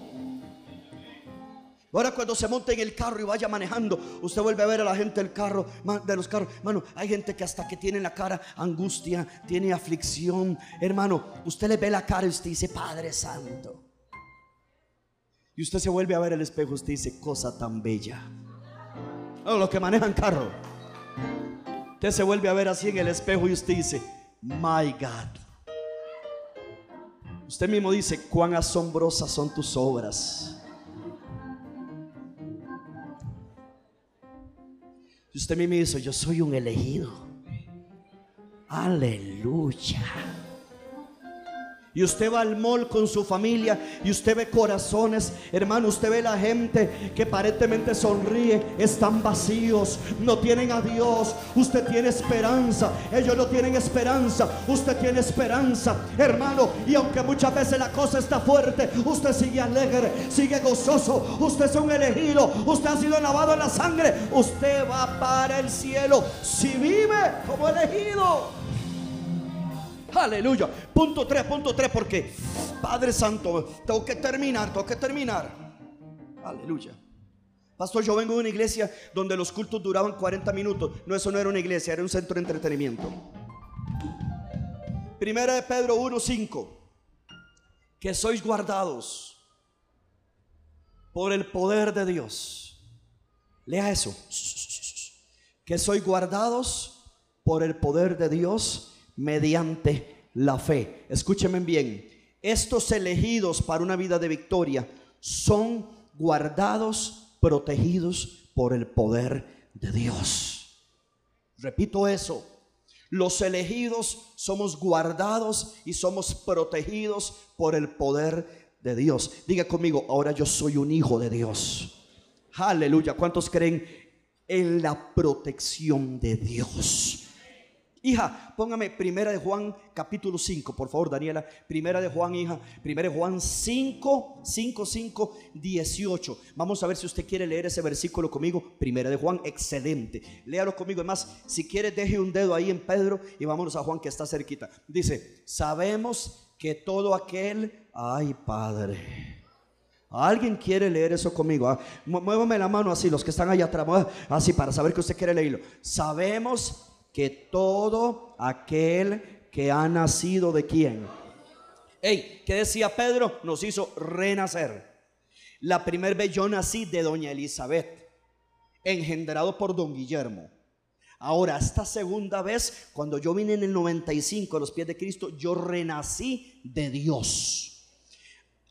Ahora cuando se monte en el carro y vaya manejando, usted vuelve a ver a la gente del carro, de los carros. Hermano, hay gente que hasta que tiene en la cara angustia, tiene aflicción. Hermano, usted le ve la cara y usted dice, Padre Santo. Y usted se vuelve a ver el espejo, usted dice, cosa tan bella. Oh, los que manejan carro. Usted se vuelve a ver así en el espejo y usted dice, My God. Usted mismo dice, cuán asombrosas son tus obras. Y usted me dice, yo soy un elegido. Aleluya. Y usted va al mall con su familia y usted ve corazones, hermano, usted ve la gente que aparentemente sonríe, están vacíos, no tienen a Dios. Usted tiene esperanza, ellos no tienen esperanza, usted tiene esperanza, hermano. Y aunque muchas veces la cosa está fuerte, usted sigue alegre, sigue gozoso, usted es un elegido, usted ha sido lavado en la sangre, usted va para el cielo si vive como elegido. Aleluya. Punto 3, punto 3, porque Padre Santo, tengo que terminar, tengo que terminar. Aleluya. Pastor, yo vengo de una iglesia donde los cultos duraban 40 minutos. No, eso no era una iglesia, era un centro de entretenimiento. Primera de Pedro 1:5. Que sois guardados por el poder de Dios. Lea eso. Que sois guardados por el poder de Dios mediante la fe. Escúcheme bien, estos elegidos para una vida de victoria son guardados, protegidos por el poder de Dios. Repito eso. Los elegidos somos guardados y somos protegidos por el poder de Dios. Diga conmigo, ahora yo soy un hijo de Dios. Aleluya. ¿Cuántos creen en la protección de Dios? Hija, póngame Primera de Juan capítulo 5, por favor, Daniela. Primera de Juan, hija. Primera de Juan 5, 5, 5, 18. Vamos a ver si usted quiere leer ese versículo conmigo. Primera de Juan, excelente. Léalo conmigo. Además, si quiere, deje un dedo ahí en Pedro y vámonos a Juan que está cerquita. Dice, sabemos que todo aquel, ay Padre, ¿Alguien quiere leer eso conmigo? Ah, muévame la mano así, los que están allá atrás, así para saber que usted quiere leerlo. Sabemos que todo aquel que ha nacido de quién. Hey, ¿qué decía Pedro? Nos hizo renacer. La primera vez yo nací de doña Elizabeth, engendrado por don Guillermo. Ahora, esta segunda vez, cuando yo vine en el 95 a los pies de Cristo, yo renací de Dios.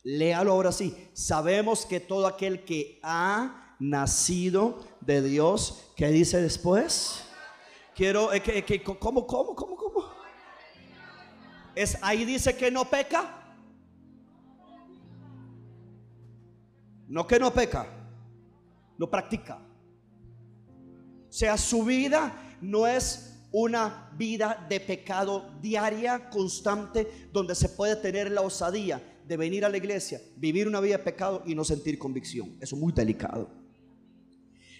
Léalo ahora sí. Sabemos que todo aquel que ha nacido de Dios, ¿qué dice después? Quiero, que, que, ¿cómo, cómo, cómo, cómo? Es, ahí dice que no peca. No que no peca, lo practica. O sea, su vida no es una vida de pecado diaria, constante, donde se puede tener la osadía de venir a la iglesia, vivir una vida de pecado y no sentir convicción. Eso es muy delicado.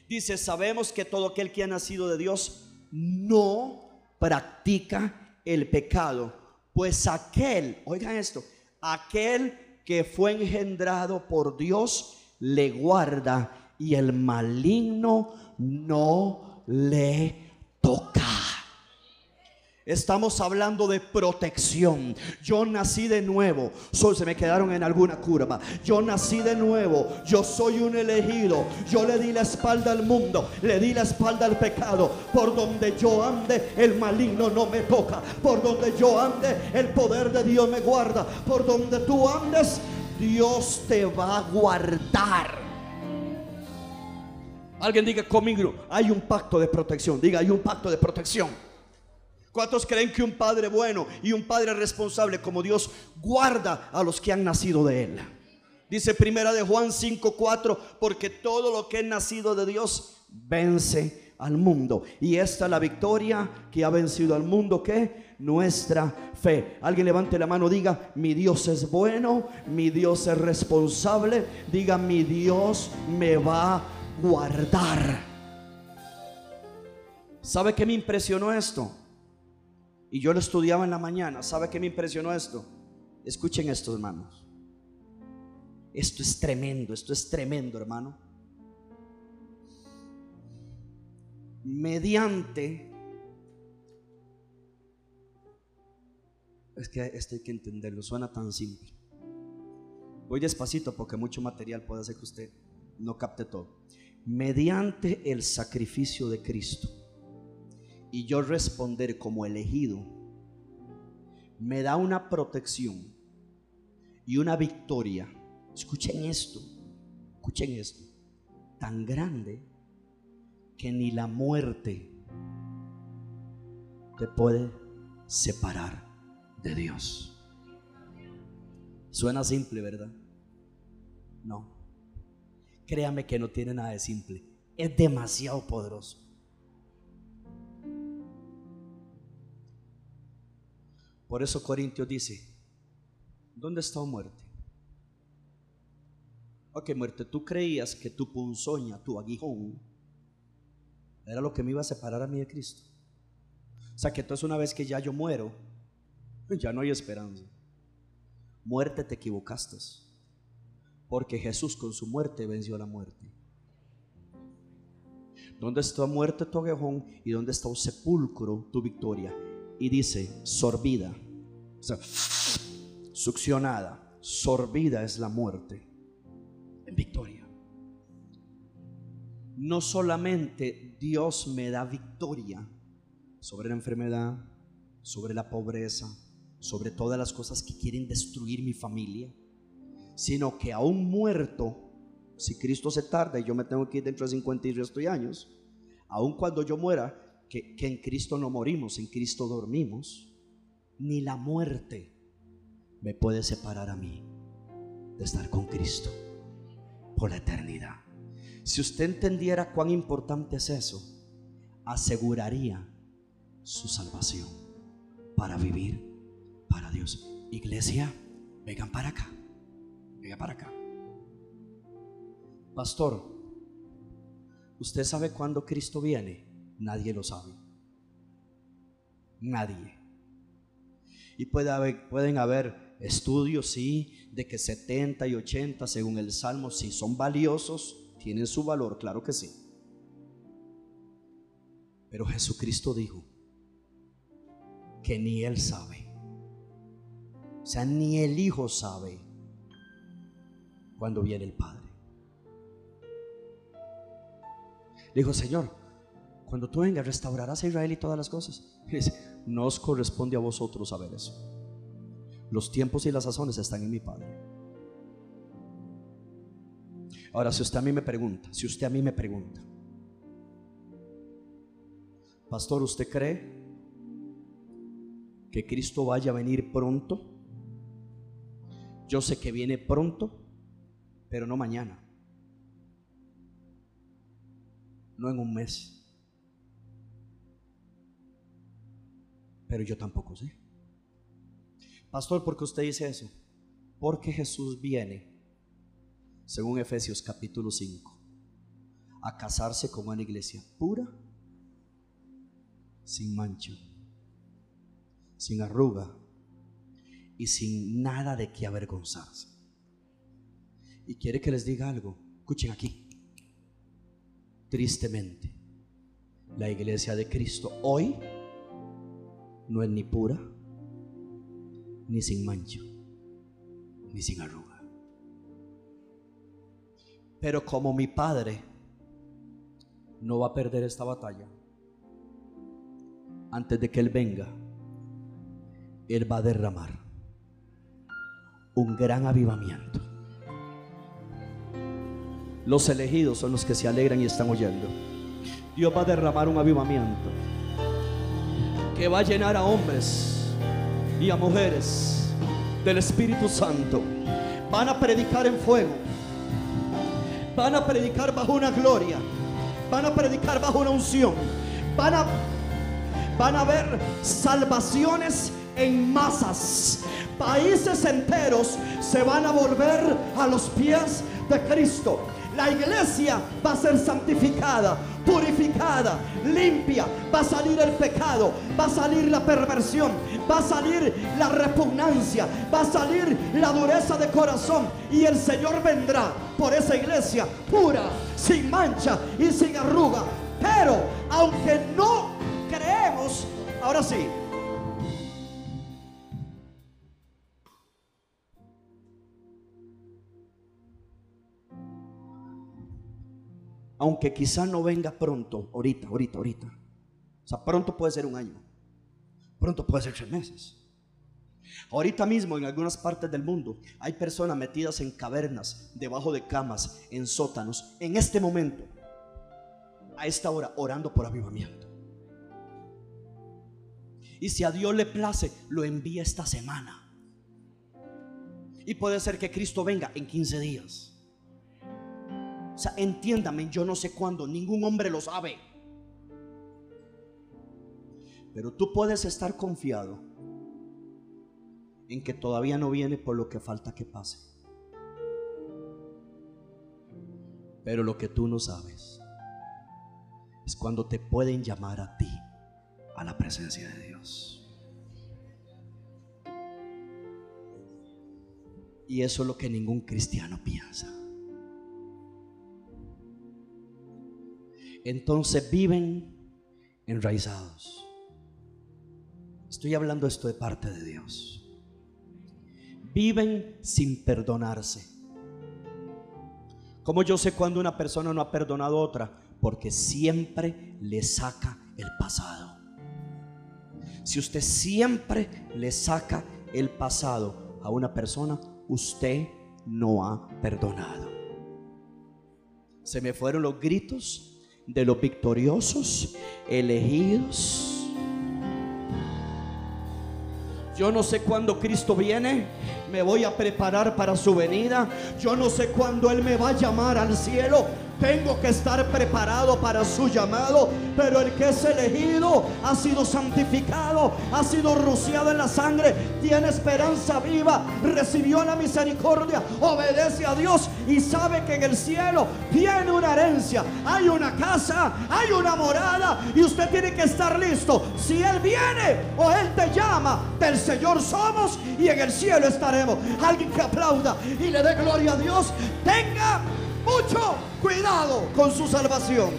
Dice, sabemos que todo aquel que ha nacido de Dios no practica el pecado, pues aquel, oigan esto, aquel que fue engendrado por Dios le guarda y el maligno no le toca. Estamos hablando de protección. Yo nací de nuevo. Solo se me quedaron en alguna curva. Yo nací de nuevo. Yo soy un elegido. Yo le di la espalda al mundo. Le di la espalda al pecado. Por donde yo ande, el maligno no me toca. Por donde yo ande, el poder de Dios me guarda. Por donde tú andes, Dios te va a guardar. Alguien diga conmigo, hay un pacto de protección. Diga, hay un pacto de protección. ¿Cuántos creen que un padre bueno y un padre responsable como Dios guarda a los que han nacido de él? Dice primera de Juan 5:4, porque todo lo que es nacido de Dios vence al mundo. Y esta es la victoria que ha vencido al mundo, que nuestra fe. Alguien levante la mano, diga, mi Dios es bueno, mi Dios es responsable, diga, mi Dios me va a guardar. ¿Sabe qué me impresionó esto? Y yo lo estudiaba en la mañana. ¿Sabe qué me impresionó esto? Escuchen esto, hermanos. Esto es tremendo, esto es tremendo, hermano. Mediante... Es que esto hay que entenderlo, suena tan simple. Voy despacito porque mucho material puede hacer que usted no capte todo. Mediante el sacrificio de Cristo y yo responder como elegido, me da una protección y una victoria. Escuchen esto, escuchen esto, tan grande que ni la muerte te puede separar de Dios. Suena simple, ¿verdad? No. Créame que no tiene nada de simple. Es demasiado poderoso. Por eso Corintios dice, ¿dónde está muerte? Ok, muerte, tú creías que tu punzoña, tu aguijón, era lo que me iba a separar a mí de Cristo. O sea que entonces una vez que ya yo muero, ya no hay esperanza. Muerte te equivocaste. Porque Jesús con su muerte venció la muerte. ¿Dónde está muerte tu aguijón y dónde está un sepulcro tu victoria? Y dice sorbida, o sea, succionada, sorbida es la muerte en victoria. No solamente Dios me da victoria sobre la enfermedad, sobre la pobreza, sobre todas las cosas que quieren destruir mi familia, sino que aún muerto, si Cristo se tarda y yo me tengo que ir dentro de 50 y resto de años, aun cuando yo muera, que, en Cristo no morimos, en Cristo dormimos, ni la muerte me puede separar a mí de estar con Cristo por la eternidad. Si usted entendiera cuán importante es eso, aseguraría su salvación para vivir para Dios. Iglesia, vengan para acá, vengan para acá. Pastor, ¿usted sabe cuándo Cristo viene? Nadie lo sabe. Nadie. Y puede haber, pueden haber estudios, sí, de que 70 y 80 según el Salmo, sí, son valiosos, tienen su valor, claro que sí. Pero Jesucristo dijo que ni Él sabe. O sea, ni el Hijo sabe cuando viene el Padre. dijo, Señor, cuando tú vengas, restaurarás a Israel y todas las cosas. no os corresponde a vosotros saber eso. Los tiempos y las sazones están en mi Padre. Ahora, si usted a mí me pregunta, si usted a mí me pregunta, Pastor, ¿usted cree que Cristo vaya a venir pronto? Yo sé que viene pronto, pero no mañana. No en un mes. Pero yo tampoco sé. Pastor, ¿por qué usted dice eso? Porque Jesús viene, según Efesios capítulo 5, a casarse con una iglesia pura sin mancha, sin arruga y sin nada de qué avergonzarse. Y quiere que les diga algo. Escuchen aquí. Tristemente, la iglesia de Cristo hoy no es ni pura, ni sin mancha, ni sin arruga. Pero como mi Padre no va a perder esta batalla, antes de que Él venga, Él va a derramar un gran avivamiento. Los elegidos son los que se alegran y están oyendo. Dios va a derramar un avivamiento que va a llenar a hombres y a mujeres del Espíritu Santo. Van a predicar en fuego. Van a predicar bajo una gloria. Van a predicar bajo una unción. Van a van a haber salvaciones en masas. Países enteros se van a volver a los pies de Cristo. La iglesia va a ser santificada, purificada, limpia. Va a salir el pecado, va a salir la perversión, va a salir la repugnancia, va a salir la dureza de corazón. Y el Señor vendrá por esa iglesia pura, sin mancha y sin arruga. Pero aunque no creemos, ahora sí. Aunque quizá no venga pronto, ahorita, ahorita, ahorita. O sea, pronto puede ser un año. Pronto puede ser tres meses. Ahorita mismo en algunas partes del mundo hay personas metidas en cavernas, debajo de camas, en sótanos, en este momento, a esta hora, orando por avivamiento. Y si a Dios le place, lo envía esta semana. Y puede ser que Cristo venga en 15 días. O sea, entiéndame, yo no sé cuándo, ningún hombre lo sabe. Pero tú puedes estar confiado en que todavía no viene por lo que falta que pase. Pero lo que tú no sabes es cuando te pueden llamar a ti a la presencia de Dios. Y eso es lo que ningún cristiano piensa. Entonces viven enraizados. Estoy hablando esto de parte de Dios. Viven sin perdonarse. Como yo sé cuando una persona no ha perdonado a otra? Porque siempre le saca el pasado si usted siempre le saca el pasado a una persona, usted no ha perdonado. Se me fueron los gritos de los victoriosos, elegidos. Yo no sé cuándo Cristo viene, me voy a preparar para su venida. Yo no sé cuándo Él me va a llamar al cielo, tengo que estar preparado para su llamado, pero el que es elegido ha sido santificado, ha sido rociado en la sangre, tiene esperanza viva, recibió la misericordia, obedece a Dios y sabe que en el cielo tiene una herencia, hay una casa, hay una morada y usted tiene que estar listo. Si Él viene o Él te llama, del Señor somos y en el cielo estaremos. Alguien que aplauda y le dé gloria a Dios, tenga mucho cuidado con su salvación.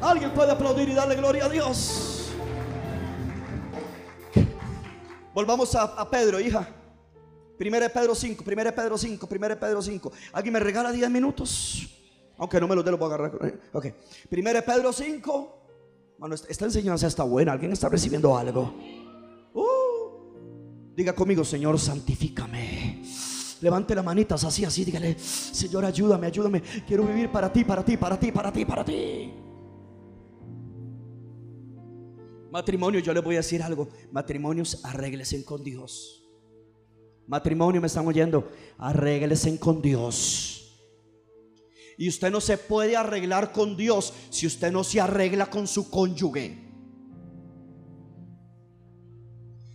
Alguien puede aplaudir y darle gloria a Dios. Volvamos a, Pedro, hija. Primera de Pedro 5, primera de Pedro 5, primera de Pedro 5. ¿Alguien me regala 10 minutos? Aunque no me lo dé, lo puedo agarrar. Ok. Primera de Pedro 5. Bueno, esta enseñanza está buena. ¿Alguien está recibiendo algo? Uh. diga conmigo, Señor, santifícame. Levante las manitas así, así, dígale, Señor, ayúdame, ayúdame. Quiero vivir para ti, para ti, para ti, para ti, para ti. Matrimonio, yo les voy a decir algo. Matrimonios, arréglesen con Dios. Matrimonio, me están oyendo. Arréglesen con Dios. Y usted no se puede arreglar con Dios si usted no se arregla con su cónyuge.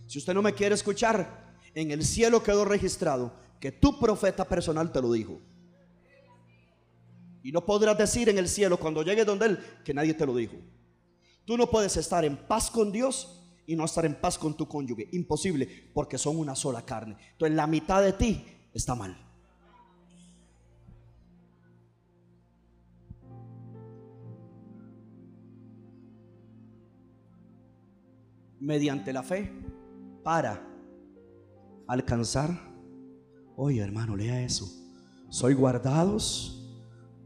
Si usted no me quiere escuchar, en el cielo quedó registrado que tu profeta personal te lo dijo. Y no podrás decir en el cielo cuando llegue donde Él que nadie te lo dijo. Tú no puedes estar en paz con Dios y no estar en paz con tu cónyuge. Imposible, porque son una sola carne. Entonces la mitad de ti está mal. Mediante la fe para alcanzar Oye, hermano, lea eso. Soy guardados.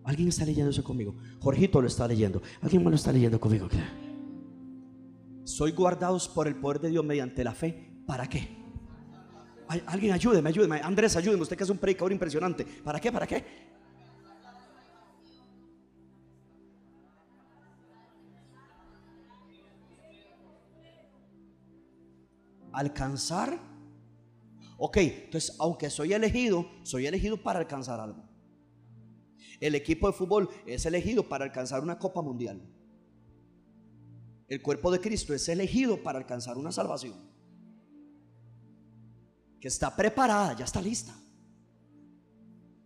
¿Alguien está leyendo eso conmigo? Jorgito lo está leyendo. ¿Alguien más lo está leyendo conmigo? Soy guardados por el poder de Dios mediante la fe. ¿Para qué? alguien ayúdeme, ayúdeme. Andrés, ayúdeme. Usted que es un predicador impresionante. ¿Para qué? ¿Para qué? Alcanzar Ok, entonces aunque soy elegido, soy elegido para alcanzar algo. El equipo de fútbol es elegido para alcanzar una copa mundial. El cuerpo de Cristo es elegido para alcanzar una salvación. Que está preparada, ya está lista.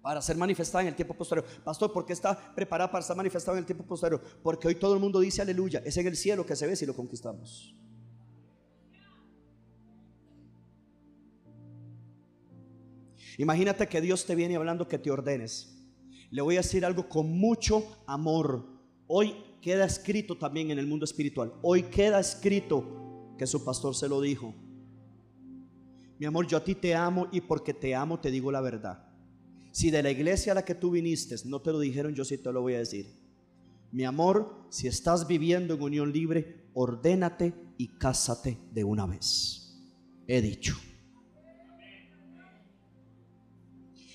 Para ser manifestada en el tiempo posterior. Pastor, ¿por qué está preparada para estar manifestada en el tiempo posterior? Porque hoy todo el mundo dice aleluya. Es en el cielo que se ve si lo conquistamos. Imagínate que Dios te viene hablando que te ordenes. Le voy a decir algo con mucho amor. Hoy queda escrito también en el mundo espiritual. Hoy queda escrito que su pastor se lo dijo. Mi amor, yo a ti te amo y porque te amo te digo la verdad. Si de la iglesia a la que tú viniste no te lo dijeron, yo sí te lo voy a decir. Mi amor, si estás viviendo en unión libre, ordénate y cásate de una vez. He dicho.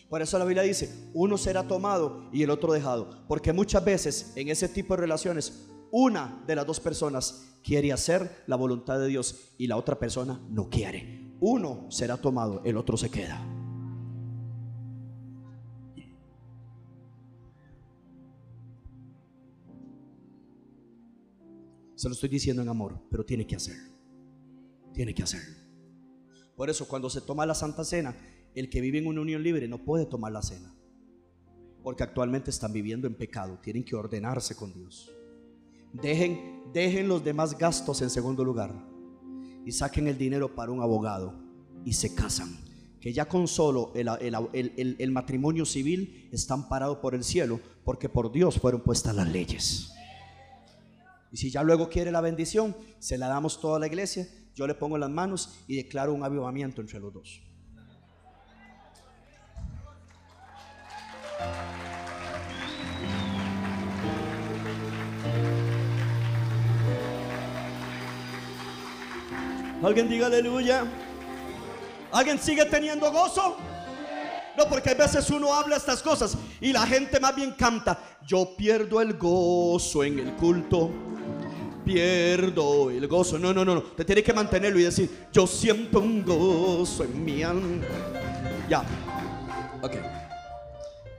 Por eso la Biblia dice, uno será tomado y el otro dejado. Porque muchas veces en ese tipo de relaciones, una de las dos personas quiere hacer la voluntad de Dios y la otra persona no quiere. Uno será tomado, el otro se queda. Se lo estoy diciendo en amor, pero tiene que hacerlo. Tiene que hacerlo. Por eso cuando se toma la Santa Cena, el que vive en una unión libre no puede tomar la cena. Porque actualmente están viviendo en pecado. Tienen que ordenarse con Dios. Dejen, dejen los demás gastos en segundo lugar. Y saquen el dinero para un abogado. Y se casan. Que ya con solo el, el matrimonio civil están parados por el cielo. Porque por Dios fueron puestas las leyes. Y si ya luego quiere la bendición, se la damos toda la iglesia. Yo le pongo las manos y declaro un avivamiento entre los dos. Alguien diga aleluya. ¿Alguien sigue teniendo gozo? No, porque a veces uno habla estas cosas y la gente más bien canta. Yo pierdo el gozo en el culto. Pierdo el gozo. No, no, no, no. Te tienes que mantenerlo y decir, yo siento un gozo en mi alma. Ya. Ok.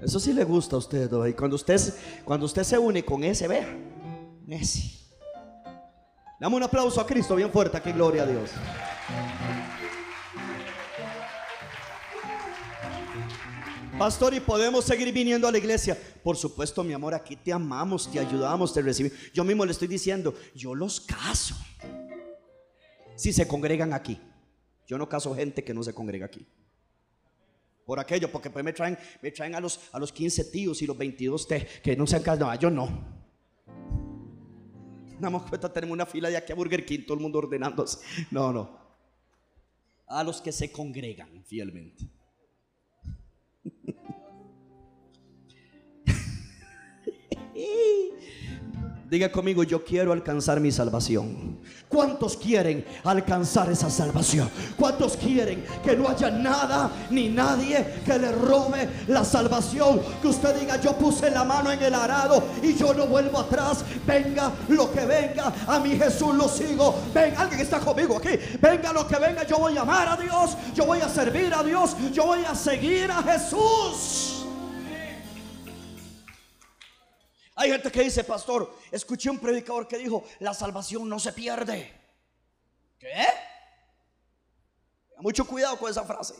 Eso sí le gusta a usted. Y cuando usted, cuando usted se une con ese, vea, ese. Dame un aplauso a Cristo bien fuerte aquí, gloria a Dios. Pastor, ¿y podemos seguir viniendo a la iglesia? Por supuesto, mi amor, aquí te amamos, te ayudamos, te recibimos. Yo mismo le estoy diciendo, yo los caso. Si se congregan aquí. Yo no caso gente que no se congrega aquí. Por aquello, porque pues me traen, me traen a, los, a los 15 tíos y los 22 que no se han casado. No, yo no. Nada cuenta, tenemos una fila de aquí a Burger King, todo el mundo ordenándose. No, no. A los que se congregan fielmente. Diga conmigo, yo quiero alcanzar mi salvación. ¿Cuántos quieren alcanzar esa salvación? ¿Cuántos quieren que no haya nada ni nadie que le robe la salvación? Que usted diga, yo puse la mano en el arado y yo no vuelvo atrás. Venga lo que venga, a mi Jesús lo sigo. Ven, alguien está conmigo aquí. Venga lo que venga, yo voy a amar a Dios, yo voy a servir a Dios, yo voy a seguir a Jesús. Hay gente que dice, pastor, escuché un predicador que dijo, la salvación no se pierde. ¿Qué? Mucho cuidado con esa frase.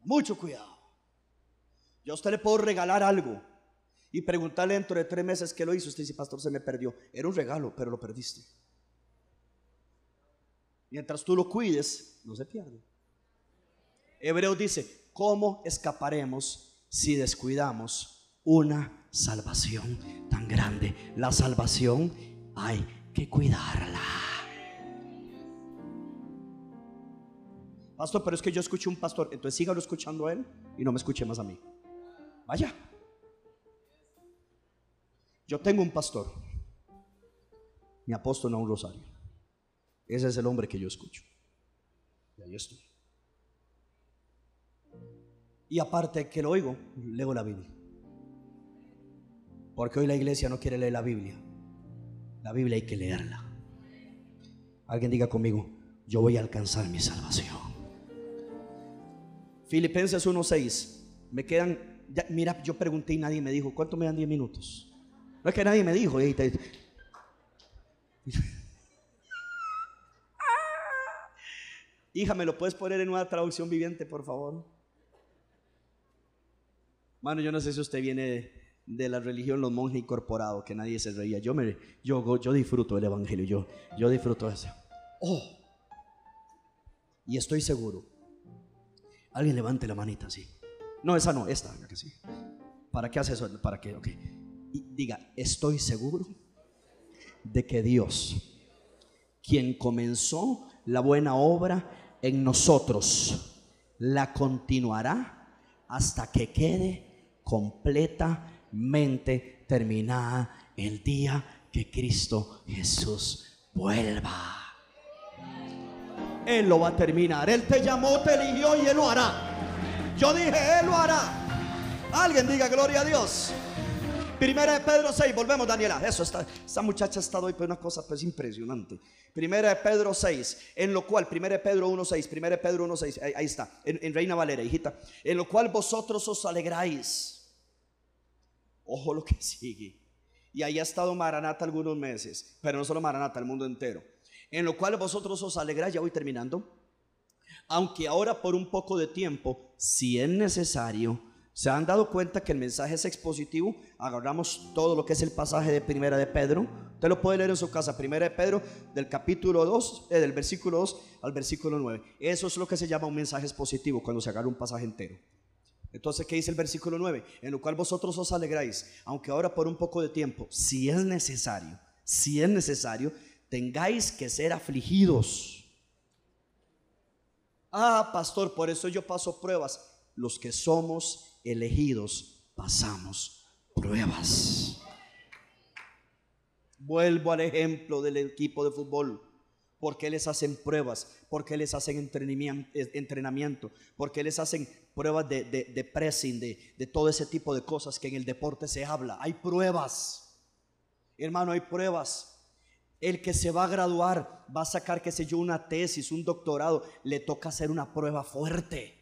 Mucho cuidado. Yo a usted le puedo regalar algo y preguntarle dentro de tres meses qué lo hizo. Usted dice, pastor, se me perdió. Era un regalo, pero lo perdiste. Mientras tú lo cuides, no se pierde. Hebreos dice, ¿cómo escaparemos si descuidamos una salvación tan grande. La salvación hay que cuidarla. Pastor, pero es que yo escuché un pastor, entonces sígalo escuchando a él y no me escuche más a mí. Vaya. Yo tengo un pastor, mi apóstol a un rosario. Ese es el hombre que yo escucho. Y ahí estoy. Y aparte que lo oigo, leo la Biblia. Porque hoy la iglesia no quiere leer la Biblia. La Biblia hay que leerla. Alguien diga conmigo, yo voy a alcanzar mi salvación. Filipenses 1.6. Me quedan, mira, yo pregunté y nadie me dijo, ¿cuánto me dan 10 minutos? No es que nadie me dijo. Hija, ¿me lo puedes poner en una traducción viviente, por favor? Mano, yo no sé si usted viene de, la religión los monjes incorporados, que nadie se reía. Yo, me, yo, yo disfruto del Evangelio, yo, yo disfruto eso. Oh, y estoy seguro. Alguien levante la manita así. No, esa no, esta, que sí. ¿Para qué hace eso? ¿Para qué? Diga, estoy seguro de que Dios, quien comenzó la buena obra en nosotros, la continuará hasta que quede completa mente terminada el día que Cristo Jesús vuelva. Él lo va a terminar. Él te llamó, te eligió y Él lo hará. Yo dije, Él lo hará. Alguien diga gloria a Dios. Primera de Pedro 6, volvemos Daniela. Eso está, esta muchacha ha estado hoy por una cosa pues impresionante. Primera de Pedro 6, en lo cual, primera de Pedro 1.6, primera de Pedro 1.6, ahí, ahí está, en, en Reina Valera, hijita. En lo cual vosotros os alegráis Ojo lo que sigue. Y ahí ha estado Maranata algunos meses, pero no solo Maranata, el mundo entero. En lo cual vosotros os alegráis, ya voy terminando. Aunque ahora por un poco de tiempo, si es necesario, se han dado cuenta que el mensaje es expositivo. Agarramos todo lo que es el pasaje de Primera de Pedro. Usted lo puede leer en su casa. Primera de Pedro, del capítulo 2, eh, del versículo 2 al versículo 9. Eso es lo que se llama un mensaje expositivo cuando se agarra un pasaje entero. Entonces, ¿qué dice el versículo 9? En lo cual vosotros os alegráis, aunque ahora por un poco de tiempo, si es necesario, si es necesario, tengáis que ser afligidos. Ah, pastor, por eso yo paso pruebas. Los que somos elegidos pasamos pruebas. Vuelvo al ejemplo del equipo de fútbol. ¿Por qué les hacen pruebas? ¿Por qué les hacen entrenamiento? ¿Por qué les hacen pruebas de, de, pressing, de, de todo ese tipo de cosas que en el deporte se habla? Hay pruebas. Hermano, hay pruebas. El que se va a graduar va a sacar, qué sé yo, una tesis, un doctorado, le toca hacer una prueba fuerte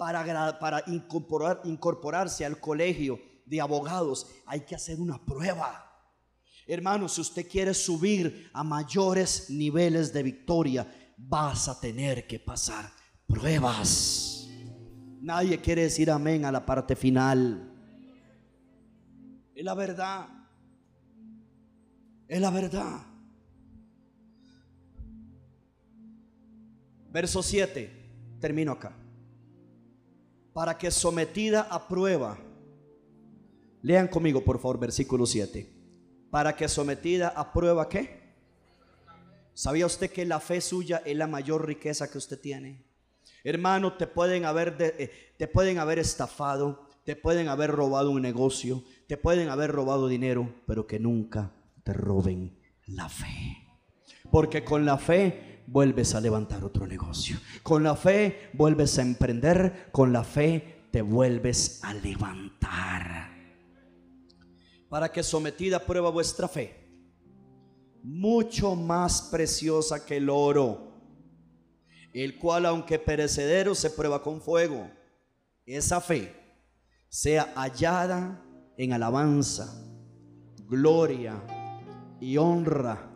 para, para incorporar, incorporarse al colegio de abogados, hay que hacer una prueba. Hermano, si usted quiere subir a mayores niveles de victoria, vas a tener que pasar pruebas. Nadie quiere decir amén a la parte final. Es la verdad. Es la verdad. Verso 7. Termino acá. Para que sometida a prueba. Lean conmigo, por favor, versículo 7. Para que sometida a prueba, ¿qué? ¿Sabía usted que la fe suya es la mayor riqueza que usted tiene? Hermano, te pueden haber, eh, te pueden haber estafado, te pueden haber robado un negocio, te pueden haber robado dinero, pero que nunca te roben la fe. Porque con la fe vuelves a levantar otro negocio. Con la fe vuelves a emprender. Con la fe te vuelves a levantar. Para que sometida a prueba vuestra fe, mucho más preciosa que el oro el cual aunque perecedero se prueba con fuego, esa fe sea hallada en alabanza, gloria y honra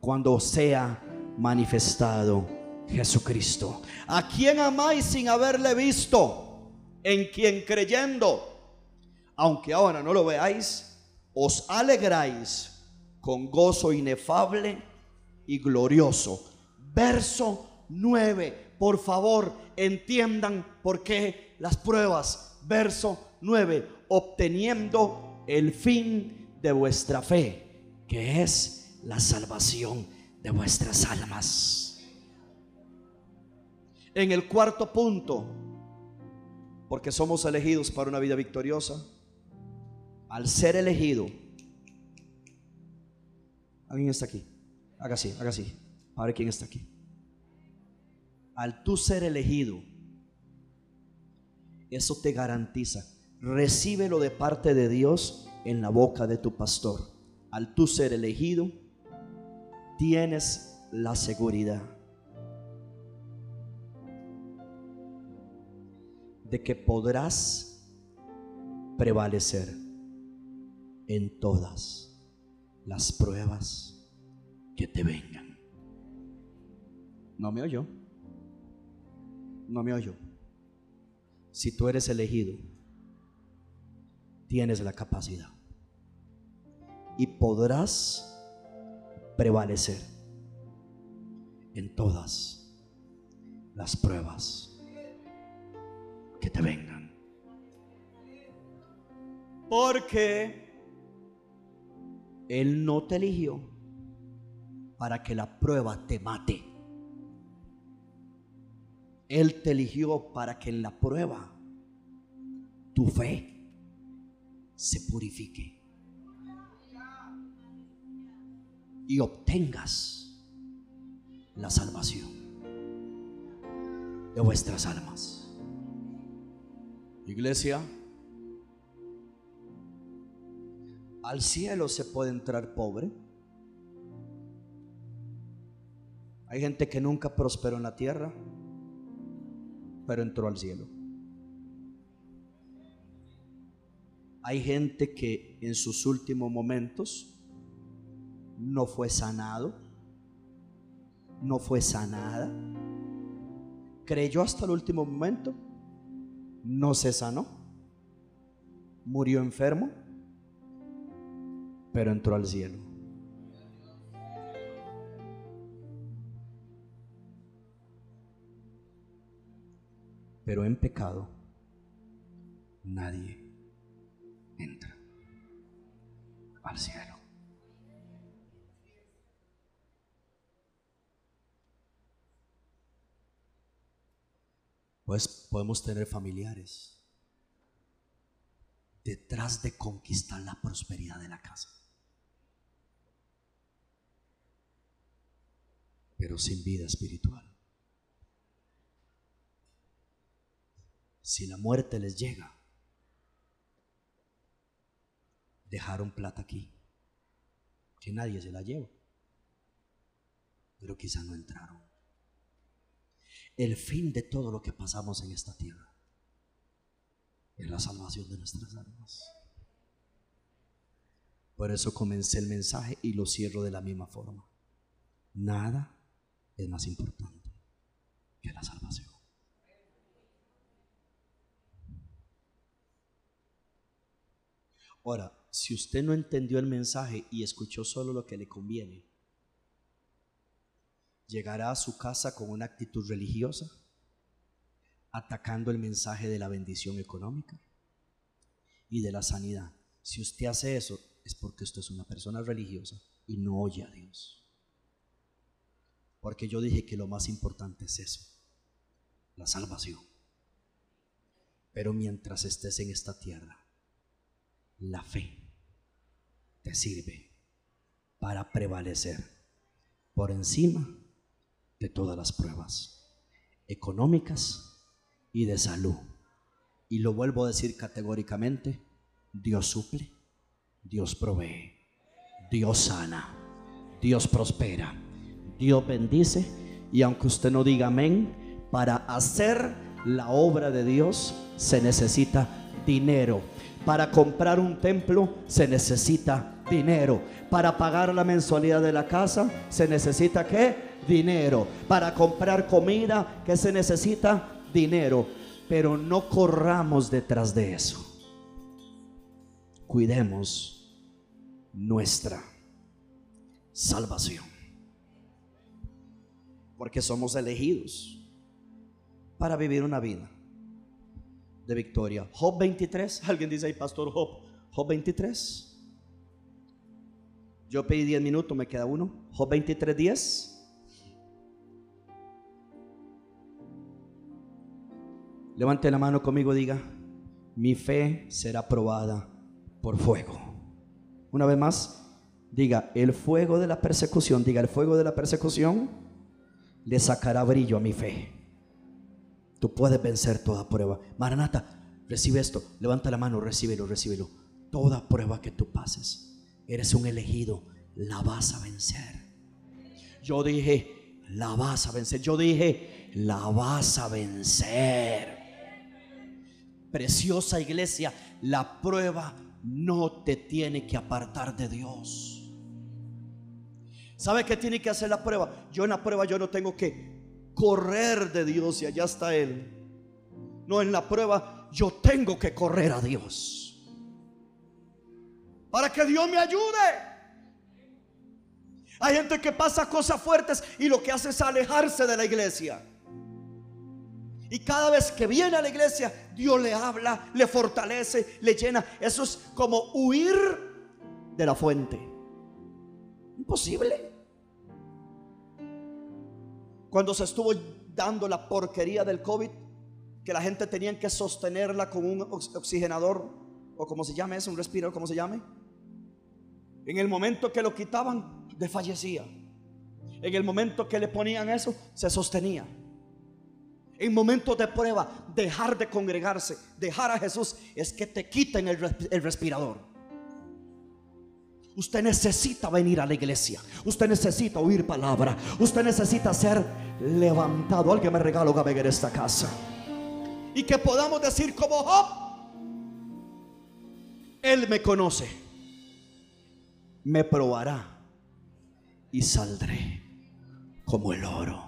cuando sea manifestado Jesucristo. ¿A quien amáis sin haberle visto? En quien creyendo, aunque ahora no lo veáis, os alegráis con gozo inefable y glorioso. Verso 9. Por favor, entiendan por qué las pruebas. Verso 9. Obteniendo el fin de vuestra fe, que es la salvación de vuestras almas. En el cuarto punto, porque somos elegidos para una vida victoriosa, al ser elegido, ¿alguien está aquí? Haga así, haga así. A ver quién está aquí al tú ser elegido, eso te garantiza. Recíbelo de parte de Dios en la boca de tu pastor. Al tú ser elegido, tienes la seguridad de que podrás prevalecer en todas las pruebas que te vengan. ¿No me oyó? No me oyo. Si tú eres elegido, tienes la capacidad y podrás prevalecer en todas las pruebas que te vengan. Porque Él no te eligió para que la prueba te mate. Él te eligió para que en la prueba tu fe se purifique y obtengas la salvación de vuestras almas. Iglesia, al cielo se puede entrar pobre. Hay gente que nunca prosperó en la tierra pero entró al cielo. Hay gente que en sus últimos momentos no fue sanado, no fue sanada, creyó hasta el último momento, no se sanó, murió enfermo, pero entró al cielo. pero en pecado nadie entra al cielo. Pues podemos tener familiares detrás de conquistar la prosperidad de la casa. Pero sin vida espiritual. si la muerte les llega, dejaron plata aquí, que nadie se la lleva, pero quizá no entraron. El fin de todo lo que pasamos en esta tierra es la salvación de nuestras almas. Por eso comencé el mensaje y lo cierro de la misma forma. Nada es más importante que la salvación. Ahora, si usted no entendió el mensaje y escuchó solo lo que le conviene, llegará a su casa con una actitud religiosa, atacando el mensaje de la bendición económica y de la sanidad. Si usted hace eso, es porque usted es una persona religiosa y no oye a Dios. Porque yo dije que lo más importante es eso, la salvación. Pero mientras estés en esta tierra, la fe te sirve para prevalecer por encima de todas las pruebas económicas y de salud. Y lo vuelvo a decir categóricamente, Dios suple, Dios provee, Dios sana, Dios prospera, Dios bendice. Y aunque usted no diga amén, para hacer la obra de Dios se necesita dinero. Para comprar un templo se necesita dinero. Para pagar la mensualidad de la casa se necesita qué? Dinero. Para comprar comida, ¿qué se necesita? Dinero. Pero no corramos detrás de eso. Cuidemos nuestra salvación. Porque somos elegidos para vivir una vida de victoria. Job 23, alguien dice ahí, Pastor Job, Job 23. Yo pedí 10 minutos, me queda uno. Job 23, 10. Levante la mano conmigo, diga, mi fe será probada por fuego. Una vez más, diga, el fuego de la persecución, diga, el fuego de la persecución le sacará brillo a mi fe. Tú puedes vencer toda prueba. Maranata, recibe esto. Levanta la mano, recíbelo, recíbelo. Toda prueba que tú pases, eres un elegido, la vas a vencer. Yo dije, la vas a vencer. Yo dije, la vas a vencer. Preciosa iglesia, la prueba no te tiene que apartar de Dios. ¿Sabe qué tiene que hacer la prueba? Yo en la prueba yo no tengo que correr de Dios y allá está Él. No, en la prueba yo tengo que correr a Dios. Para que Dios me ayude. Hay gente que pasa cosas fuertes y lo que hace es alejarse de la iglesia. Y cada vez que viene a la iglesia, Dios le habla, le fortalece, le llena. Eso es como huir de la fuente. Imposible. Cuando se estuvo dando la porquería del COVID, que la gente tenía que sostenerla con un oxigenador, o como se llame eso, un respirador, como se llame. En el momento que lo quitaban, desfallecía. En el momento que le ponían eso, se sostenía. En momentos de prueba, dejar de congregarse, dejar a Jesús, es que te quiten el, el respirador. Usted necesita venir a la iglesia. Usted necesita oír palabra. Usted necesita ser levantado. Alguien me regalo que en esta casa. Y que podamos decir como Job. Él me conoce. Me probará. Y saldré como el oro.